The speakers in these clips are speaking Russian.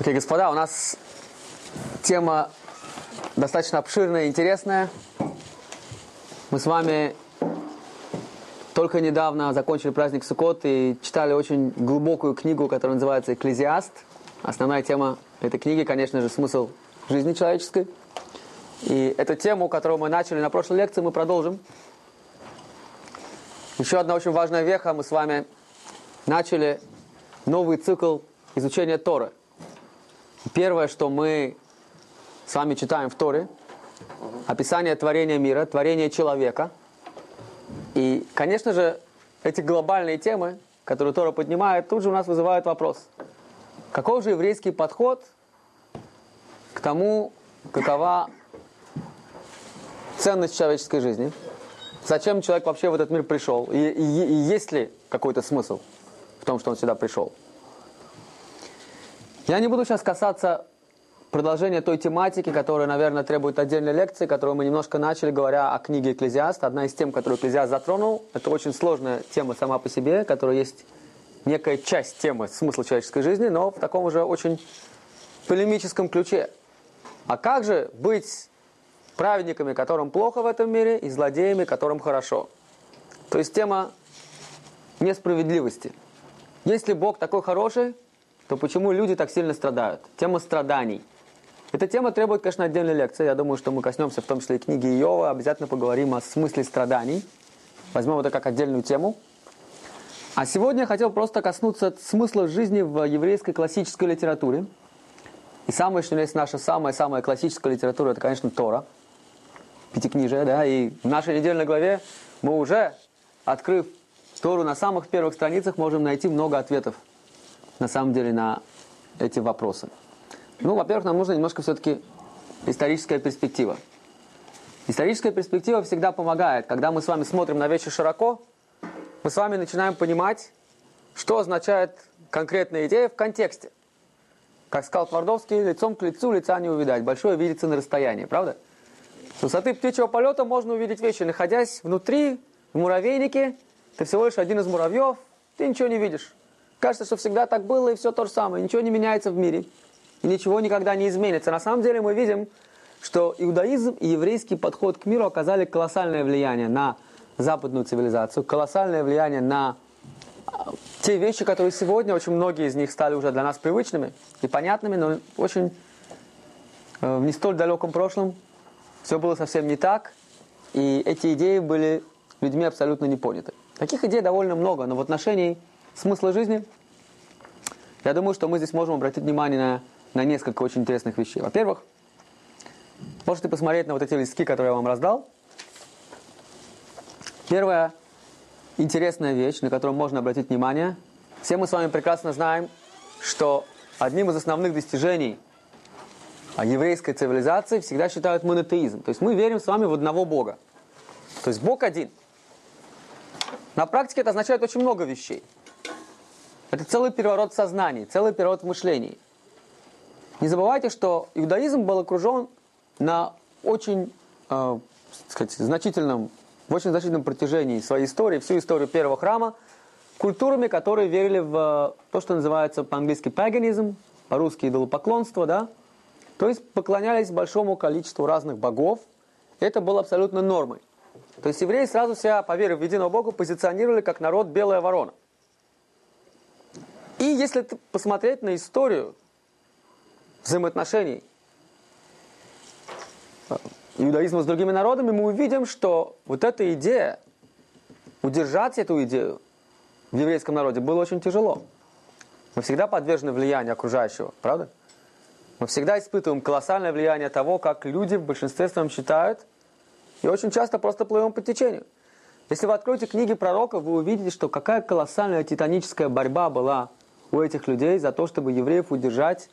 Окей, господа, у нас тема достаточно обширная и интересная. Мы с вами только недавно закончили праздник Суккот и читали очень глубокую книгу, которая называется «Экклезиаст». Основная тема этой книги, конечно же, смысл жизни человеческой. И эту тему, которую мы начали на прошлой лекции, мы продолжим. Еще одна очень важная веха. Мы с вами начали новый цикл изучения Торы. Первое, что мы с вами читаем в Торе, описание творения мира, творения человека. И, конечно же, эти глобальные темы, которые Тора поднимает, тут же у нас вызывают вопрос. Каков же еврейский подход к тому, какова ценность человеческой жизни? Зачем человек вообще в этот мир пришел? И, и, и есть ли какой-то смысл в том, что он сюда пришел? Я не буду сейчас касаться продолжения той тематики, которая, наверное, требует отдельной лекции, которую мы немножко начали, говоря о книге «Экклезиаст». Одна из тем, которую «Экклезиаст» затронул, это очень сложная тема сама по себе, которая есть некая часть темы смысла человеческой жизни, но в таком же очень полемическом ключе. А как же быть праведниками, которым плохо в этом мире, и злодеями, которым хорошо? То есть тема несправедливости. Если Бог такой хороший, то почему люди так сильно страдают? Тема страданий. Эта тема требует, конечно, отдельной лекции. Я думаю, что мы коснемся в том числе и книги Иова. Обязательно поговорим о смысле страданий. Возьмем это как отдельную тему. А сегодня я хотел просто коснуться смысла жизни в еврейской классической литературе. И самое, что есть наша самая-самая классическая литература, это, конечно, Тора. Пятикнижие, да. И в нашей недельной главе мы уже, открыв Тору на самых первых страницах, можем найти много ответов на самом деле на эти вопросы? Ну, во-первых, нам нужно немножко все-таки историческая перспектива. Историческая перспектива всегда помогает. Когда мы с вами смотрим на вещи широко, мы с вами начинаем понимать, что означает конкретная идея в контексте. Как сказал Твардовский, лицом к лицу лица не увидать. Большое видится на расстоянии, правда? С высоты птичьего полета можно увидеть вещи. Находясь внутри, в муравейнике, ты всего лишь один из муравьев, ты ничего не видишь. Кажется, что всегда так было и все то же самое. Ничего не меняется в мире. И ничего никогда не изменится. На самом деле мы видим, что иудаизм и еврейский подход к миру оказали колоссальное влияние на западную цивилизацию, колоссальное влияние на а, те вещи, которые сегодня, очень многие из них стали уже для нас привычными и понятными, но очень э, в не столь далеком прошлом все было совсем не так, и эти идеи были людьми абсолютно не поняты. Таких идей довольно много, но в отношении смысла жизни, я думаю, что мы здесь можем обратить внимание на, на несколько очень интересных вещей. Во-первых, можете посмотреть на вот эти листки, которые я вам раздал. Первая интересная вещь, на которую можно обратить внимание. Все мы с вами прекрасно знаем, что одним из основных достижений еврейской цивилизации всегда считают монотеизм. То есть мы верим с вами в одного Бога. То есть Бог один. На практике это означает очень много вещей. Это целый переворот сознаний, целый переворот мышлений. Не забывайте, что иудаизм был окружен на очень э, сказать, значительном, в очень значительном протяжении своей истории, всю историю первого храма, культурами, которые верили в то, что называется по-английски паганизм, по-русски идолопоклонство, да? То есть поклонялись большому количеству разных богов. Это было абсолютно нормой. То есть евреи сразу себя, поверив в единого Бога, позиционировали как народ белая ворона. И если посмотреть на историю взаимоотношений э, иудаизма с другими народами, мы увидим, что вот эта идея, удержать эту идею в еврейском народе было очень тяжело. Мы всегда подвержены влиянию окружающего, правда? Мы всегда испытываем колоссальное влияние того, как люди в большинстве своем считают, и очень часто просто плывем по течению. Если вы откроете книги пророков, вы увидите, что какая колоссальная титаническая борьба была у этих людей за то, чтобы евреев удержать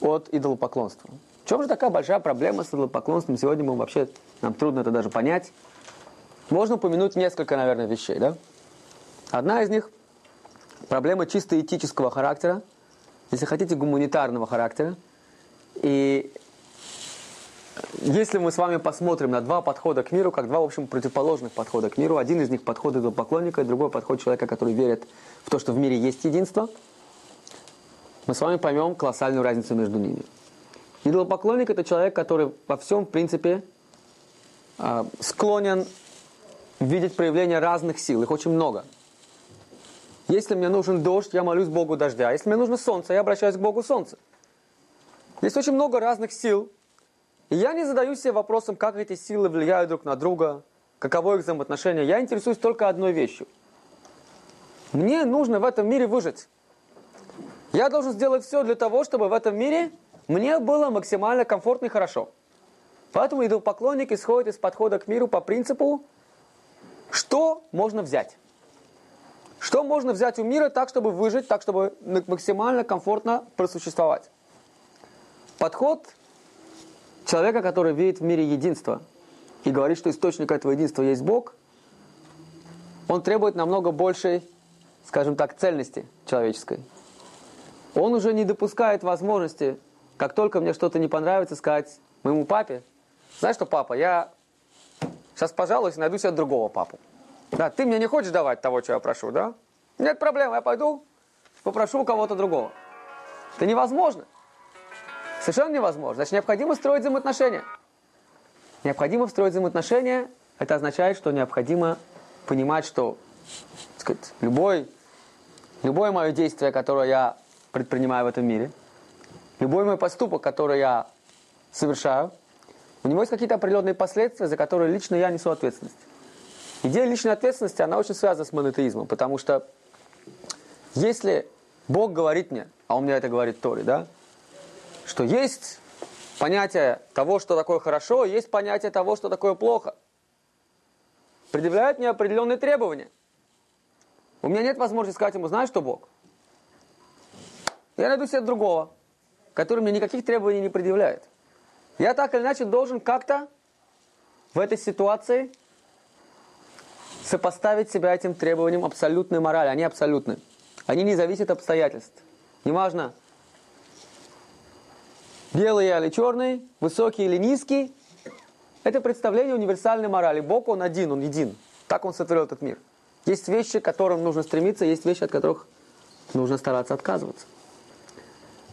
от идолопоклонства. В чем же такая большая проблема с идолопоклонством? Сегодня мы вообще, нам трудно это даже понять. Можно упомянуть несколько, наверное, вещей, да? Одна из них – проблема чисто этического характера, если хотите, гуманитарного характера. И если мы с вами посмотрим на два подхода к миру, как два, в общем, противоположных подхода к миру, один из них подход идолопоклонника, другой подход человека, который верит в то, что в мире есть единство – мы с вами поймем колоссальную разницу между ними. Идолопоклонник – это человек, который во всем, в принципе, а, склонен видеть проявление разных сил. Их очень много. Если мне нужен дождь, я молюсь Богу дождя. Если мне нужно солнце, я обращаюсь к Богу солнца. Есть очень много разных сил. И я не задаю себе вопросом, как эти силы влияют друг на друга, каково их взаимоотношения. Я интересуюсь только одной вещью. Мне нужно в этом мире выжить. Я должен сделать все для того, чтобы в этом мире мне было максимально комфортно и хорошо. Поэтому идолопоклонник исходит из подхода к миру по принципу, что можно взять. Что можно взять у мира так, чтобы выжить, так, чтобы максимально комфортно просуществовать. Подход человека, который видит в мире единство и говорит, что источник этого единства есть Бог, он требует намного большей, скажем так, цельности человеческой. Он уже не допускает возможности, как только мне что-то не понравится, сказать моему папе, знаешь что, папа, я сейчас пожалуюсь, найду себе другого папу. Да, ты мне не хочешь давать того, что я прошу, да? Нет проблем, я пойду, попрошу у кого-то другого. Это невозможно. Совершенно невозможно. Значит, необходимо строить взаимоотношения. Необходимо строить взаимоотношения. Это означает, что необходимо понимать, что сказать, любой, любое мое действие, которое я предпринимаю в этом мире, любой мой поступок, который я совершаю, у него есть какие-то определенные последствия, за которые лично я несу ответственность. Идея личной ответственности, она очень связана с монотеизмом, потому что если Бог говорит мне, а он мне это говорит Тори, да, что есть понятие того, что такое хорошо, есть понятие того, что такое плохо. Предъявляет мне определенные требования. У меня нет возможности сказать ему, знаешь что, Бог? Я найду себе другого, который мне никаких требований не предъявляет. Я так или иначе должен как-то в этой ситуации сопоставить себя этим требованиям абсолютной морали. Они абсолютны. Они не зависят от обстоятельств. Неважно, белый или черный, высокий или низкий. Это представление универсальной морали. Бог, Он один, Он един. Так Он сотворил этот мир. Есть вещи, к которым нужно стремиться, есть вещи, от которых нужно стараться отказываться.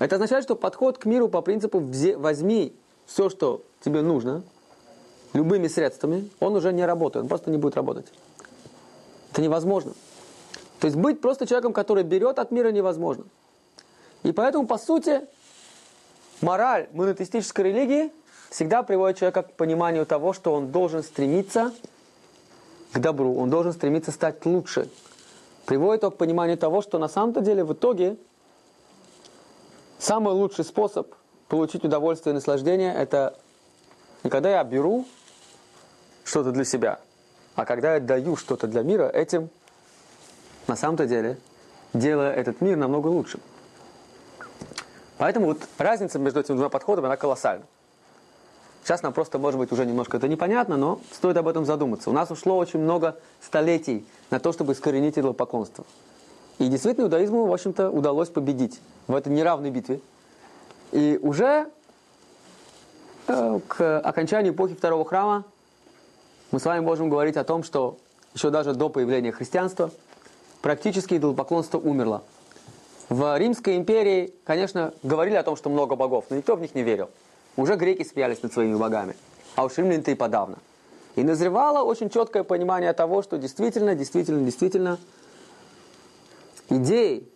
Это означает, что подход к миру по принципу «возьми все, что тебе нужно, любыми средствами, он уже не работает, он просто не будет работать. Это невозможно. То есть быть просто человеком, который берет от мира, невозможно. И поэтому, по сути, мораль монотеистической религии всегда приводит человека к пониманию того, что он должен стремиться к добру, он должен стремиться стать лучше. Приводит его к пониманию того, что на самом-то деле в итоге самый лучший способ получить удовольствие и наслаждение, это не когда я беру что-то для себя, а когда я даю что-то для мира, этим на самом-то деле делая этот мир намного лучше. Поэтому вот разница между этими двумя подходами, она колоссальна. Сейчас нам просто, может быть, уже немножко это непонятно, но стоит об этом задуматься. У нас ушло очень много столетий на то, чтобы искоренить идолопоклонство. И действительно, иудаизму, в общем-то, удалось победить в этой неравной битве. И уже э, к окончанию эпохи второго храма мы с вами можем говорить о том, что еще даже до появления христианства практически идолопоклонство умерло. В Римской империи, конечно, говорили о том, что много богов, но никто в них не верил. Уже греки смеялись над своими богами, а уж римляне-то и подавно. И назревало очень четкое понимание того, что действительно, действительно, действительно идеи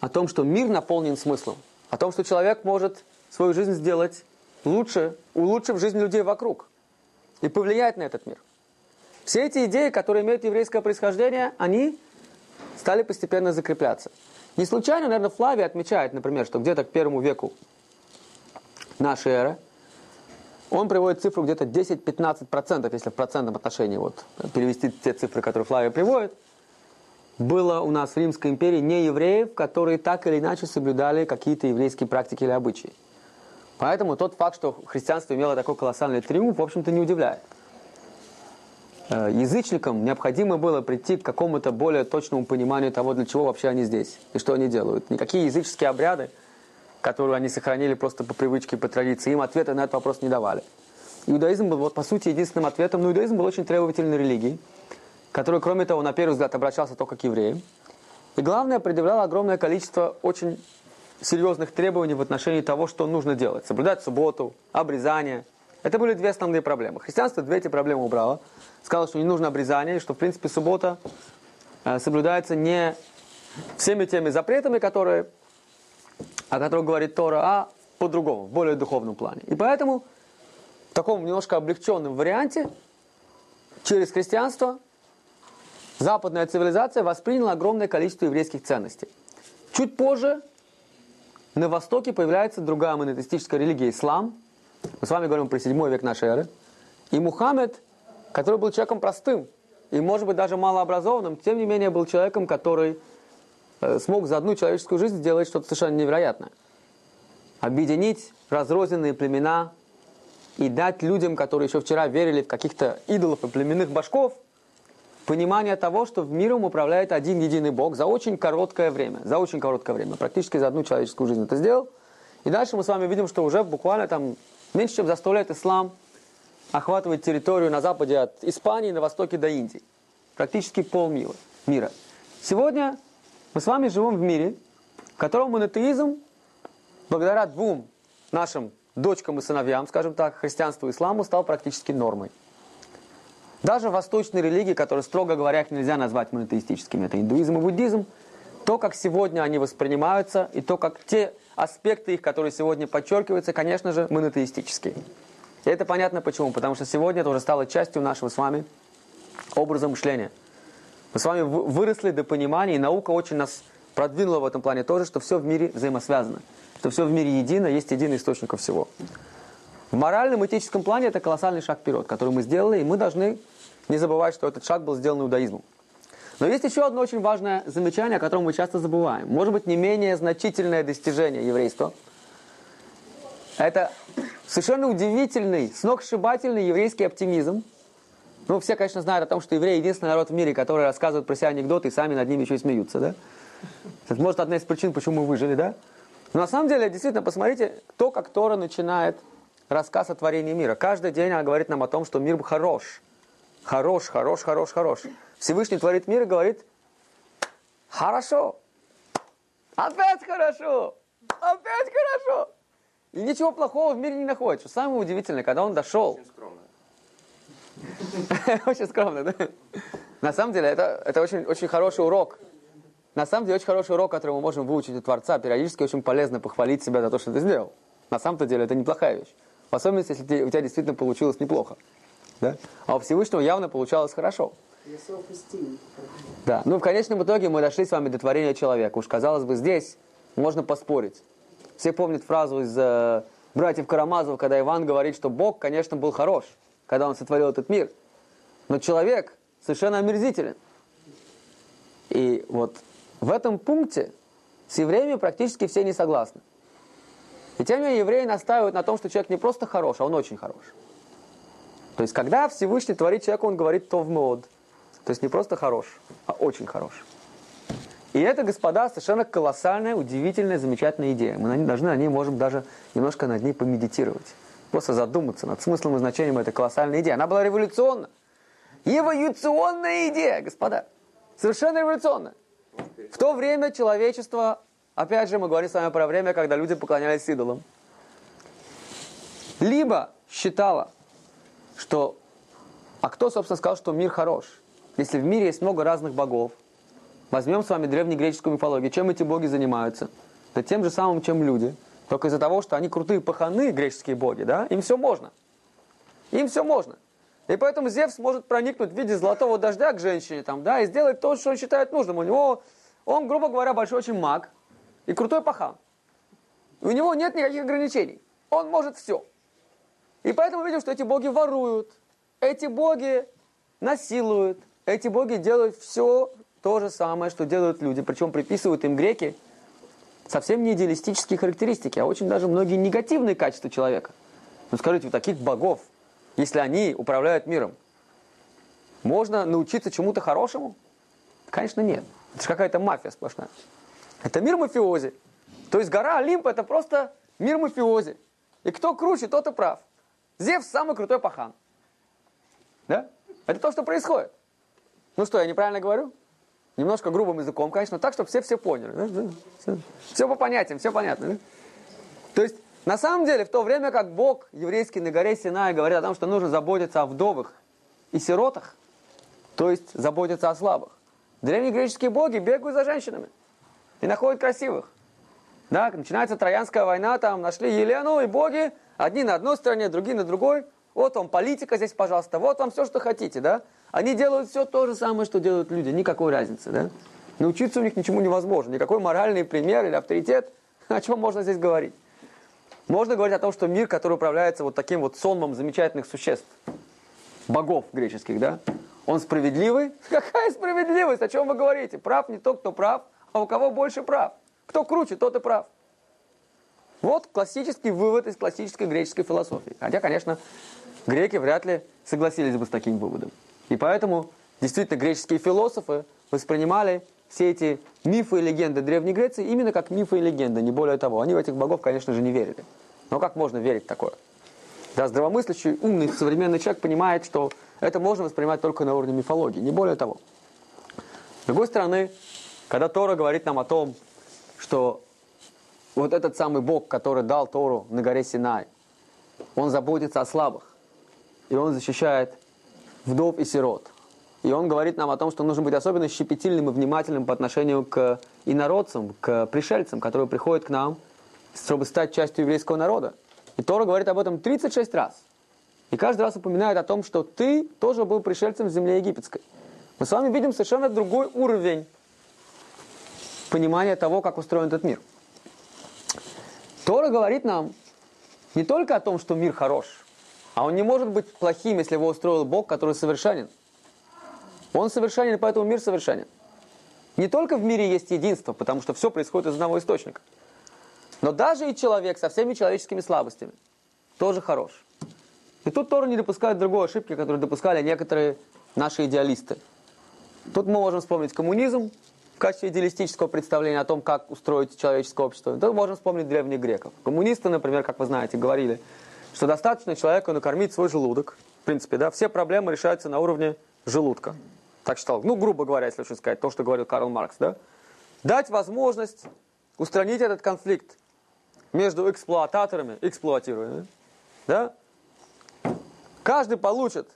о том, что мир наполнен смыслом, о том, что человек может свою жизнь сделать лучше, улучшив жизнь людей вокруг и повлиять на этот мир. Все эти идеи, которые имеют еврейское происхождение, они стали постепенно закрепляться. Не случайно, наверное, Флавий отмечает, например, что где-то к первому веку нашей эры он приводит цифру где-то 10-15%, если в процентном отношении вот, перевести те цифры, которые Флавий приводит, было у нас в Римской империи не евреев, которые так или иначе соблюдали какие-то еврейские практики или обычаи. Поэтому тот факт, что христианство имело такой колоссальный триумф, в общем-то, не удивляет. Э, язычникам необходимо было прийти к какому-то более точному пониманию того, для чего вообще они здесь и что они делают. Никакие языческие обряды, которые они сохранили просто по привычке, по традиции, им ответа на этот вопрос не давали. Иудаизм был, вот, по сути, единственным ответом, но иудаизм был очень требовательной религией, которая, кроме того, на первый взгляд обращался только к евреям. И главное, предъявляла огромное количество очень серьезных требований в отношении того, что нужно делать. Соблюдать субботу, обрезание. Это были две основные проблемы. Христианство две эти проблемы убрало. Сказало, что не нужно обрезание, и что, в принципе, суббота э, соблюдается не всеми теми запретами, которые, о которых говорит Тора, а по-другому, в более духовном плане. И поэтому в таком немножко облегченном варианте через христианство западная цивилизация восприняла огромное количество еврейских ценностей. Чуть позже на Востоке появляется другая монотеистическая религия – ислам. Мы с вами говорим про 7 век нашей эры. И Мухаммед, который был человеком простым и, может быть, даже малообразованным, тем не менее был человеком, который э, смог за одну человеческую жизнь сделать что-то совершенно невероятное. Объединить разрозненные племена и дать людям, которые еще вчера верили в каких-то идолов и племенных башков, понимание того, что в миром управляет один единый Бог за очень короткое время. За очень короткое время. Практически за одну человеческую жизнь это сделал. И дальше мы с вами видим, что уже буквально там меньше, чем за сто лет ислам охватывает территорию на западе от Испании, на востоке до Индии. Практически полмира. Мира. Сегодня мы с вами живем в мире, в котором монотеизм, благодаря двум нашим дочкам и сыновьям, скажем так, христианству и исламу, стал практически нормой. Даже восточные религии, которые, строго говоря, их нельзя назвать монотеистическими, это индуизм и буддизм, то, как сегодня они воспринимаются, и то, как те аспекты их, которые сегодня подчеркиваются, конечно же, монотеистические. И это понятно почему, потому что сегодня это уже стало частью нашего с вами образа мышления. Мы с вами выросли до понимания, и наука очень нас продвинула в этом плане тоже, что все в мире взаимосвязано, что все в мире едино, есть единый источник всего. В моральном, этическом плане это колоссальный шаг вперед, который мы сделали, и мы должны не забывать, что этот шаг был сделан иудаизмом. Но есть еще одно очень важное замечание, о котором мы часто забываем. Может быть, не менее значительное достижение еврейства. Это совершенно удивительный, сногсшибательный еврейский оптимизм. Ну, все, конечно, знают о том, что евреи единственный народ в мире, который рассказывает про себя анекдоты и сами над ними еще и смеются, да? Это, может, одна из причин, почему мы выжили, да? Но на самом деле, действительно, посмотрите, кто как Тора начинает рассказ о творении мира. Каждый день она говорит нам о том, что мир хорош. Хорош, хорош, хорош, хорош. Всевышний творит мир и говорит, хорошо, опять хорошо, опять хорошо. И ничего плохого в мире не находится. Самое удивительное, когда он дошел. Очень скромно. Очень скромно, да? На самом деле, это, это очень, очень хороший урок. На самом деле, очень хороший урок, который мы можем выучить у Творца. Периодически очень полезно похвалить себя за то, что ты сделал. На самом-то деле, это неплохая вещь. В особенности, если у тебя действительно получилось неплохо. Да? А у Всевышнего явно получалось хорошо. Да, ну в конечном итоге мы дошли с вами до творения человека. Уж казалось бы, здесь можно поспорить. Все помнят фразу из э, братьев Карамазов, когда Иван говорит, что Бог, конечно, был хорош, когда он сотворил этот мир. Но человек совершенно омерзителен. И вот в этом пункте с евреями практически все не согласны. И тем не менее евреи настаивают на том, что человек не просто хорош, а он очень хорош. То есть, когда Всевышний творит человека, он говорит то в мод. То есть, не просто хорош, а очень хорош. И это, господа, совершенно колоссальная, удивительная, замечательная идея. Мы должны на ней, можем даже немножко над ней помедитировать. Просто задуматься над смыслом и значением этой колоссальной идеи. Она была революционна. Эволюционная идея, господа. Совершенно революционная. В то время человечество, опять же, мы говорим с вами про время, когда люди поклонялись идолам. Либо считало, что... А кто, собственно, сказал, что мир хорош? Если в мире есть много разных богов, возьмем с вами древнегреческую мифологию, чем эти боги занимаются? Да тем же самым, чем люди. Только из-за того, что они крутые паханы, греческие боги, да, им все можно. Им все можно. И поэтому Зевс может проникнуть в виде золотого дождя к женщине там, да, и сделать то, что он считает нужным. У него, он, грубо говоря, большой очень маг и крутой пахан. У него нет никаких ограничений. Он может все. И поэтому видим, что эти боги воруют, эти боги насилуют, эти боги делают все то же самое, что делают люди. Причем приписывают им греки совсем не идеалистические характеристики, а очень даже многие негативные качества человека. Ну скажите, у таких богов, если они управляют миром, можно научиться чему-то хорошему? Конечно, нет. Это же какая-то мафия сплошная. Это мир мафиози. То есть гора Олимп это просто мир мафиози. И кто круче, тот и прав. Зевс самый крутой пахан. Да? Это то, что происходит. Ну что, я неправильно говорю? немножко грубым языком, конечно, так, чтобы все все поняли. Да? Все, все по понятиям, все понятно. Да? То есть, на самом деле, в то время как Бог еврейский на горе Синай говорит о том, что нужно заботиться о вдовах и сиротах, то есть заботиться о слабых, древние греческие боги бегают за женщинами и находят красивых. Да, начинается Троянская война, там нашли Елену и боги, одни на одной стороне, другие на другой. Вот вам политика здесь, пожалуйста, вот вам все, что хотите, да. Они делают все то же самое, что делают люди, никакой разницы, да. Научиться у них ничему невозможно, никакой моральный пример или авторитет, о чем можно здесь говорить. Можно говорить о том, что мир, который управляется вот таким вот сонмом замечательных существ, богов греческих, да, он справедливый? Какая справедливость? О чем вы говорите? Прав не тот, кто прав, а у кого больше прав. Кто круче, тот и прав. Вот классический вывод из классической греческой философии. Хотя, конечно, греки вряд ли согласились бы с таким выводом. И поэтому действительно греческие философы воспринимали все эти мифы и легенды Древней Греции именно как мифы и легенды, не более того. Они в этих богов, конечно же, не верили. Но как можно верить в такое? Да, здравомыслящий, умный, современный человек понимает, что это можно воспринимать только на уровне мифологии, не более того. С другой стороны, когда Тора говорит нам о том, что вот этот самый Бог, который дал Тору на горе Синай, он заботится о слабых, и он защищает вдов и сирот. И он говорит нам о том, что нужно быть особенно щепетильным и внимательным по отношению к инородцам, к пришельцам, которые приходят к нам, чтобы стать частью еврейского народа. И Тора говорит об этом 36 раз. И каждый раз упоминает о том, что ты тоже был пришельцем в земле египетской. Мы с вами видим совершенно другой уровень понимания того, как устроен этот мир. Тора говорит нам не только о том, что мир хорош, а он не может быть плохим, если его устроил Бог, который совершенен. Он совершенен, поэтому мир совершенен. Не только в мире есть единство, потому что все происходит из одного источника. Но даже и человек со всеми человеческими слабостями тоже хорош. И тут Тора не допускает другой ошибки, которую допускали некоторые наши идеалисты. Тут мы можем вспомнить коммунизм в качестве идеалистического представления о том, как устроить человеческое общество. Тут можем вспомнить древних греков. Коммунисты, например, как вы знаете, говорили, что достаточно человеку накормить свой желудок. В принципе, да, все проблемы решаются на уровне желудка. Так считал, ну, грубо говоря, если лучше сказать, то, что говорил Карл Маркс, да. Дать возможность устранить этот конфликт между эксплуататорами эксплуатируемыми, да, Каждый получит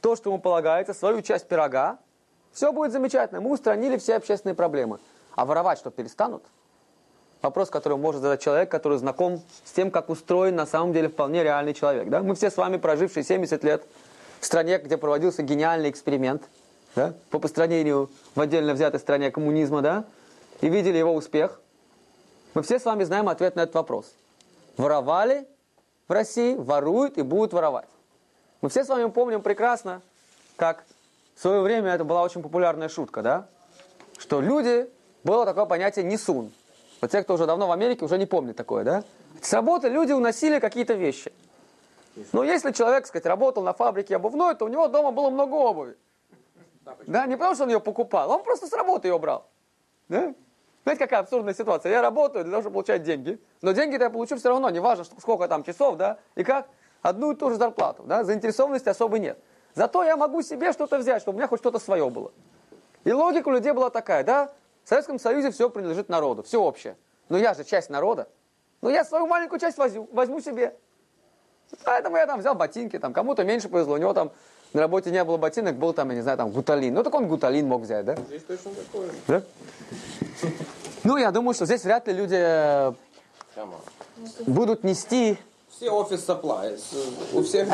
то, что ему полагается, свою часть пирога. Все будет замечательно. Мы устранили все общественные проблемы. А воровать что, перестанут? Вопрос, который может задать человек, который знаком с тем, как устроен на самом деле вполне реальный человек. Да? Мы все с вами, прожившие 70 лет в стране, где проводился гениальный эксперимент да? по построению в отдельно взятой стране коммунизма, да? и видели его успех. Мы все с вами знаем ответ на этот вопрос. Воровали в России, воруют и будут воровать. Мы все с вами помним прекрасно, как в свое время это была очень популярная шутка, да? Что люди, было такое понятие «несун». Вот те, кто уже давно в Америке, уже не помнят такое, да? С работы люди уносили какие-то вещи. Но если человек, сказать, работал на фабрике обувной, то у него дома было много обуви. Да, не потому что он ее покупал, он просто с работы ее брал. Да? Знаете, какая абсурдная ситуация? Я работаю для того, чтобы получать деньги, но деньги-то я получу все равно, неважно, сколько там часов, да, и как одну и ту же зарплату. Да? Заинтересованности особой нет. Зато я могу себе что-то взять, чтобы у меня хоть что-то свое было. И логика у людей была такая, да, в Советском Союзе все принадлежит народу, все общее. Но я же часть народа. Но я свою маленькую часть возьму, возьму себе. Поэтому я там взял ботинки, там кому-то меньше повезло, у него там на работе не было ботинок, был там, я не знаю, там гуталин. Ну так он гуталин мог взять, да? Здесь точно такое. Да? Ну, я думаю, что здесь вряд ли люди э, будут нести все офис supplies. У всех...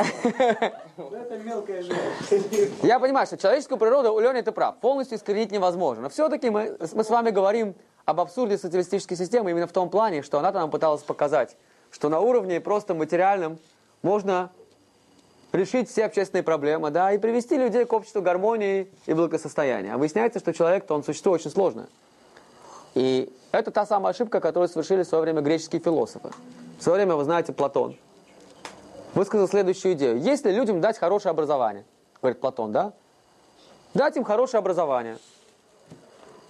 Это мелкая жизнь. Я понимаю, что человеческую природу, у Лени ты прав, полностью искоренить невозможно. Но все-таки мы, мы с вами говорим об абсурде социалистической системы именно в том плане, что она нам пыталась показать, что на уровне просто материальном можно решить все общественные проблемы, да, и привести людей к обществу гармонии и благосостояния. А выясняется, что человек-то, он существо очень сложное. И это та самая ошибка, которую совершили в свое время греческие философы. В свое время, вы знаете, Платон высказал следующую идею. Если людям дать хорошее образование, говорит Платон, да? Дать им хорошее образование.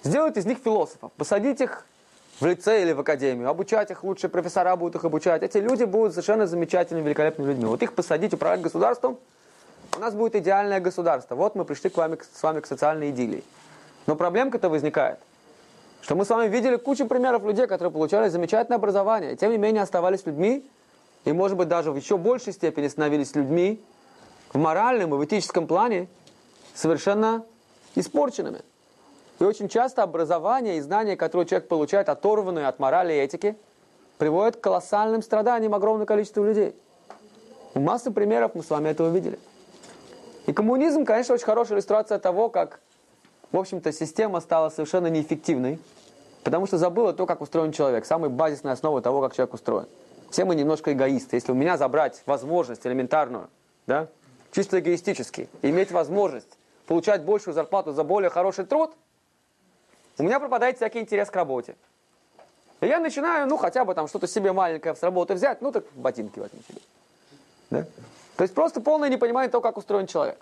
Сделать из них философов. Посадить их в лице или в академию. Обучать их, лучшие профессора будут их обучать. Эти люди будут совершенно замечательными, великолепными людьми. Вот их посадить, управлять государством, у нас будет идеальное государство. Вот мы пришли к вами, с вами к социальной идиллии. Но проблемка-то возникает, что мы с вами видели кучу примеров людей, которые получали замечательное образование, и тем не менее оставались людьми, и, может быть, даже в еще большей степени становились людьми в моральном и в этическом плане совершенно испорченными. И очень часто образование и знания, которые человек получает, оторванные от морали и этики, приводят к колоссальным страданиям огромного количества людей. В массы примеров мы с вами этого видели. И коммунизм, конечно, очень хорошая иллюстрация того, как, в общем-то, система стала совершенно неэффективной, потому что забыла то, как устроен человек, самая базисная основа того, как человек устроен. Все мы немножко эгоисты. Если у меня забрать возможность элементарную, да, чисто эгоистически, иметь возможность получать большую зарплату за более хороший труд, у меня пропадает всякий интерес к работе. И я начинаю, ну, хотя бы там что-то себе маленькое с работы взять, ну, так ботинки возьми себе. Да? То есть просто полное непонимание того, как устроен человек.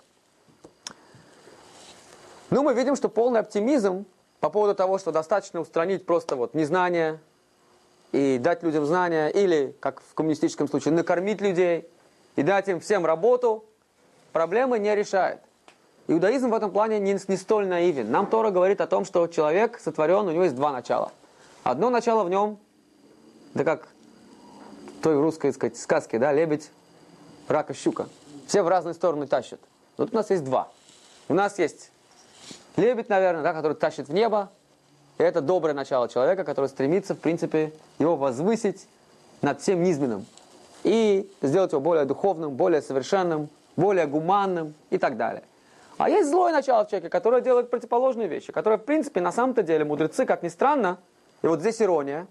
Ну, мы видим, что полный оптимизм по поводу того, что достаточно устранить просто вот незнание и дать людям знания, или, как в коммунистическом случае, накормить людей и дать им всем работу, проблемы не решает. Иудаизм в этом плане не, не столь наивен. Нам Тора говорит о том, что человек сотворен, у него есть два начала. Одно начало в нем, да как в той русской сказать, сказке, да, лебедь, рак и щука. Все в разные стороны тащат. Вот у нас есть два. У нас есть лебедь, наверное, да, который тащит в небо. И это доброе начало человека, который стремится, в принципе, его возвысить над всем низменным. И сделать его более духовным, более совершенным, более гуманным и так далее. А есть злое начало в человеке, которое делает противоположные вещи, которое, в принципе, на самом-то деле мудрецы, как ни странно, и вот здесь ирония,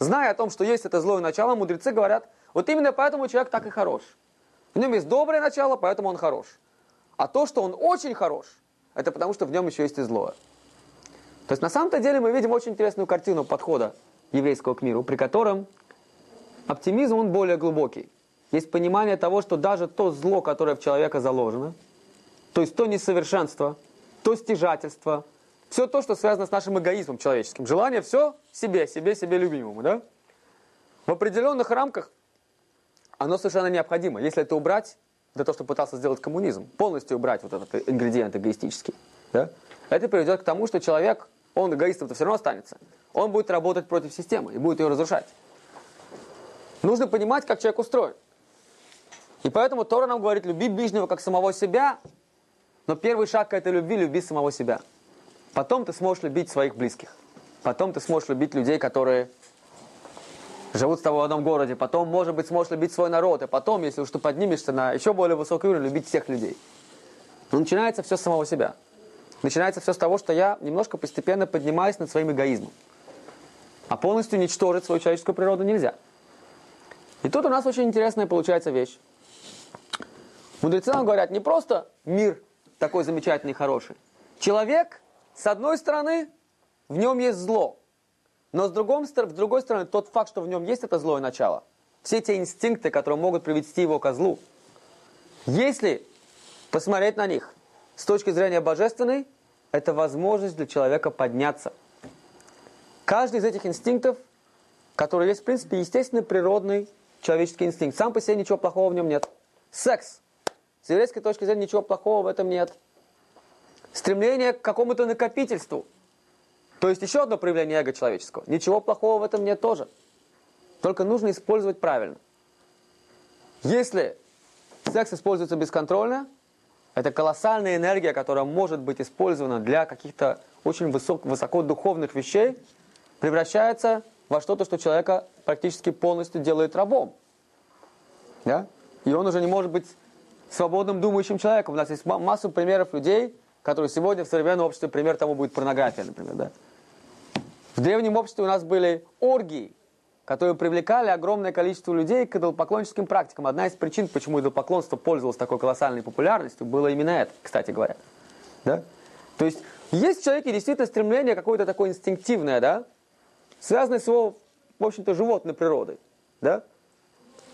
зная о том, что есть это злое начало, мудрецы говорят, вот именно поэтому человек так и хорош. В нем есть доброе начало, поэтому он хорош. А то, что он очень хорош, это потому, что в нем еще есть и злое. То есть на самом-то деле мы видим очень интересную картину подхода еврейского к миру, при котором оптимизм, он более глубокий. Есть понимание того, что даже то зло, которое в человека заложено, то есть то несовершенство, то стяжательство, все то, что связано с нашим эгоизмом человеческим. Желание все себе, себе, себе любимому. Да? В определенных рамках оно совершенно необходимо. Если это убрать, это то, что пытался сделать коммунизм, полностью убрать вот этот ингредиент эгоистический, да? это приведет к тому, что человек, он эгоистом-то все равно останется. Он будет работать против системы и будет ее разрушать. Нужно понимать, как человек устроен. И поэтому Тора нам говорит, люби ближнего как самого себя, но первый шаг к этой любви – люби самого себя. Потом ты сможешь любить своих близких. Потом ты сможешь любить людей, которые живут с тобой в одном городе. Потом, может быть, сможешь любить свой народ. И потом, если уж ты поднимешься на еще более высокий уровень, любить всех людей. Но начинается все с самого себя. Начинается все с того, что я немножко постепенно поднимаюсь над своим эгоизмом. А полностью уничтожить свою человеческую природу нельзя. И тут у нас очень интересная получается вещь. Мудрецы нам говорят, не просто мир такой замечательный, хороший. Человек, с одной стороны, в нем есть зло. Но с другой, с другой стороны, тот факт, что в нем есть это злое начало, все те инстинкты, которые могут привести его к злу, если посмотреть на них с точки зрения божественной, это возможность для человека подняться. Каждый из этих инстинктов, который есть, в принципе, естественный, природный человеческий инстинкт, сам по себе ничего плохого в нем нет. Секс. С еврейской точки зрения ничего плохого в этом нет. Стремление к какому-то накопительству – то есть еще одно проявление эго человеческого. Ничего плохого в этом нет тоже. Только нужно использовать правильно. Если секс используется бесконтрольно, это колоссальная энергия, которая может быть использована для каких-то очень высок, высоко духовных вещей, превращается во что-то, что человека практически полностью делает рабом. Да? И он уже не может быть свободным думающим человеком. У нас есть массу примеров людей, которые сегодня в современном обществе, пример тому будет порнография, например. Да? В древнем обществе у нас были оргии, которые привлекали огромное количество людей к идолопоклонническим практикам. Одна из причин, почему идолопоклонство пользовалось такой колоссальной популярностью, было именно это, кстати говоря. Да? То есть есть в человеке действительно стремление какое-то такое инстинктивное, да, связанное с его, в общем-то, животной природой. Да?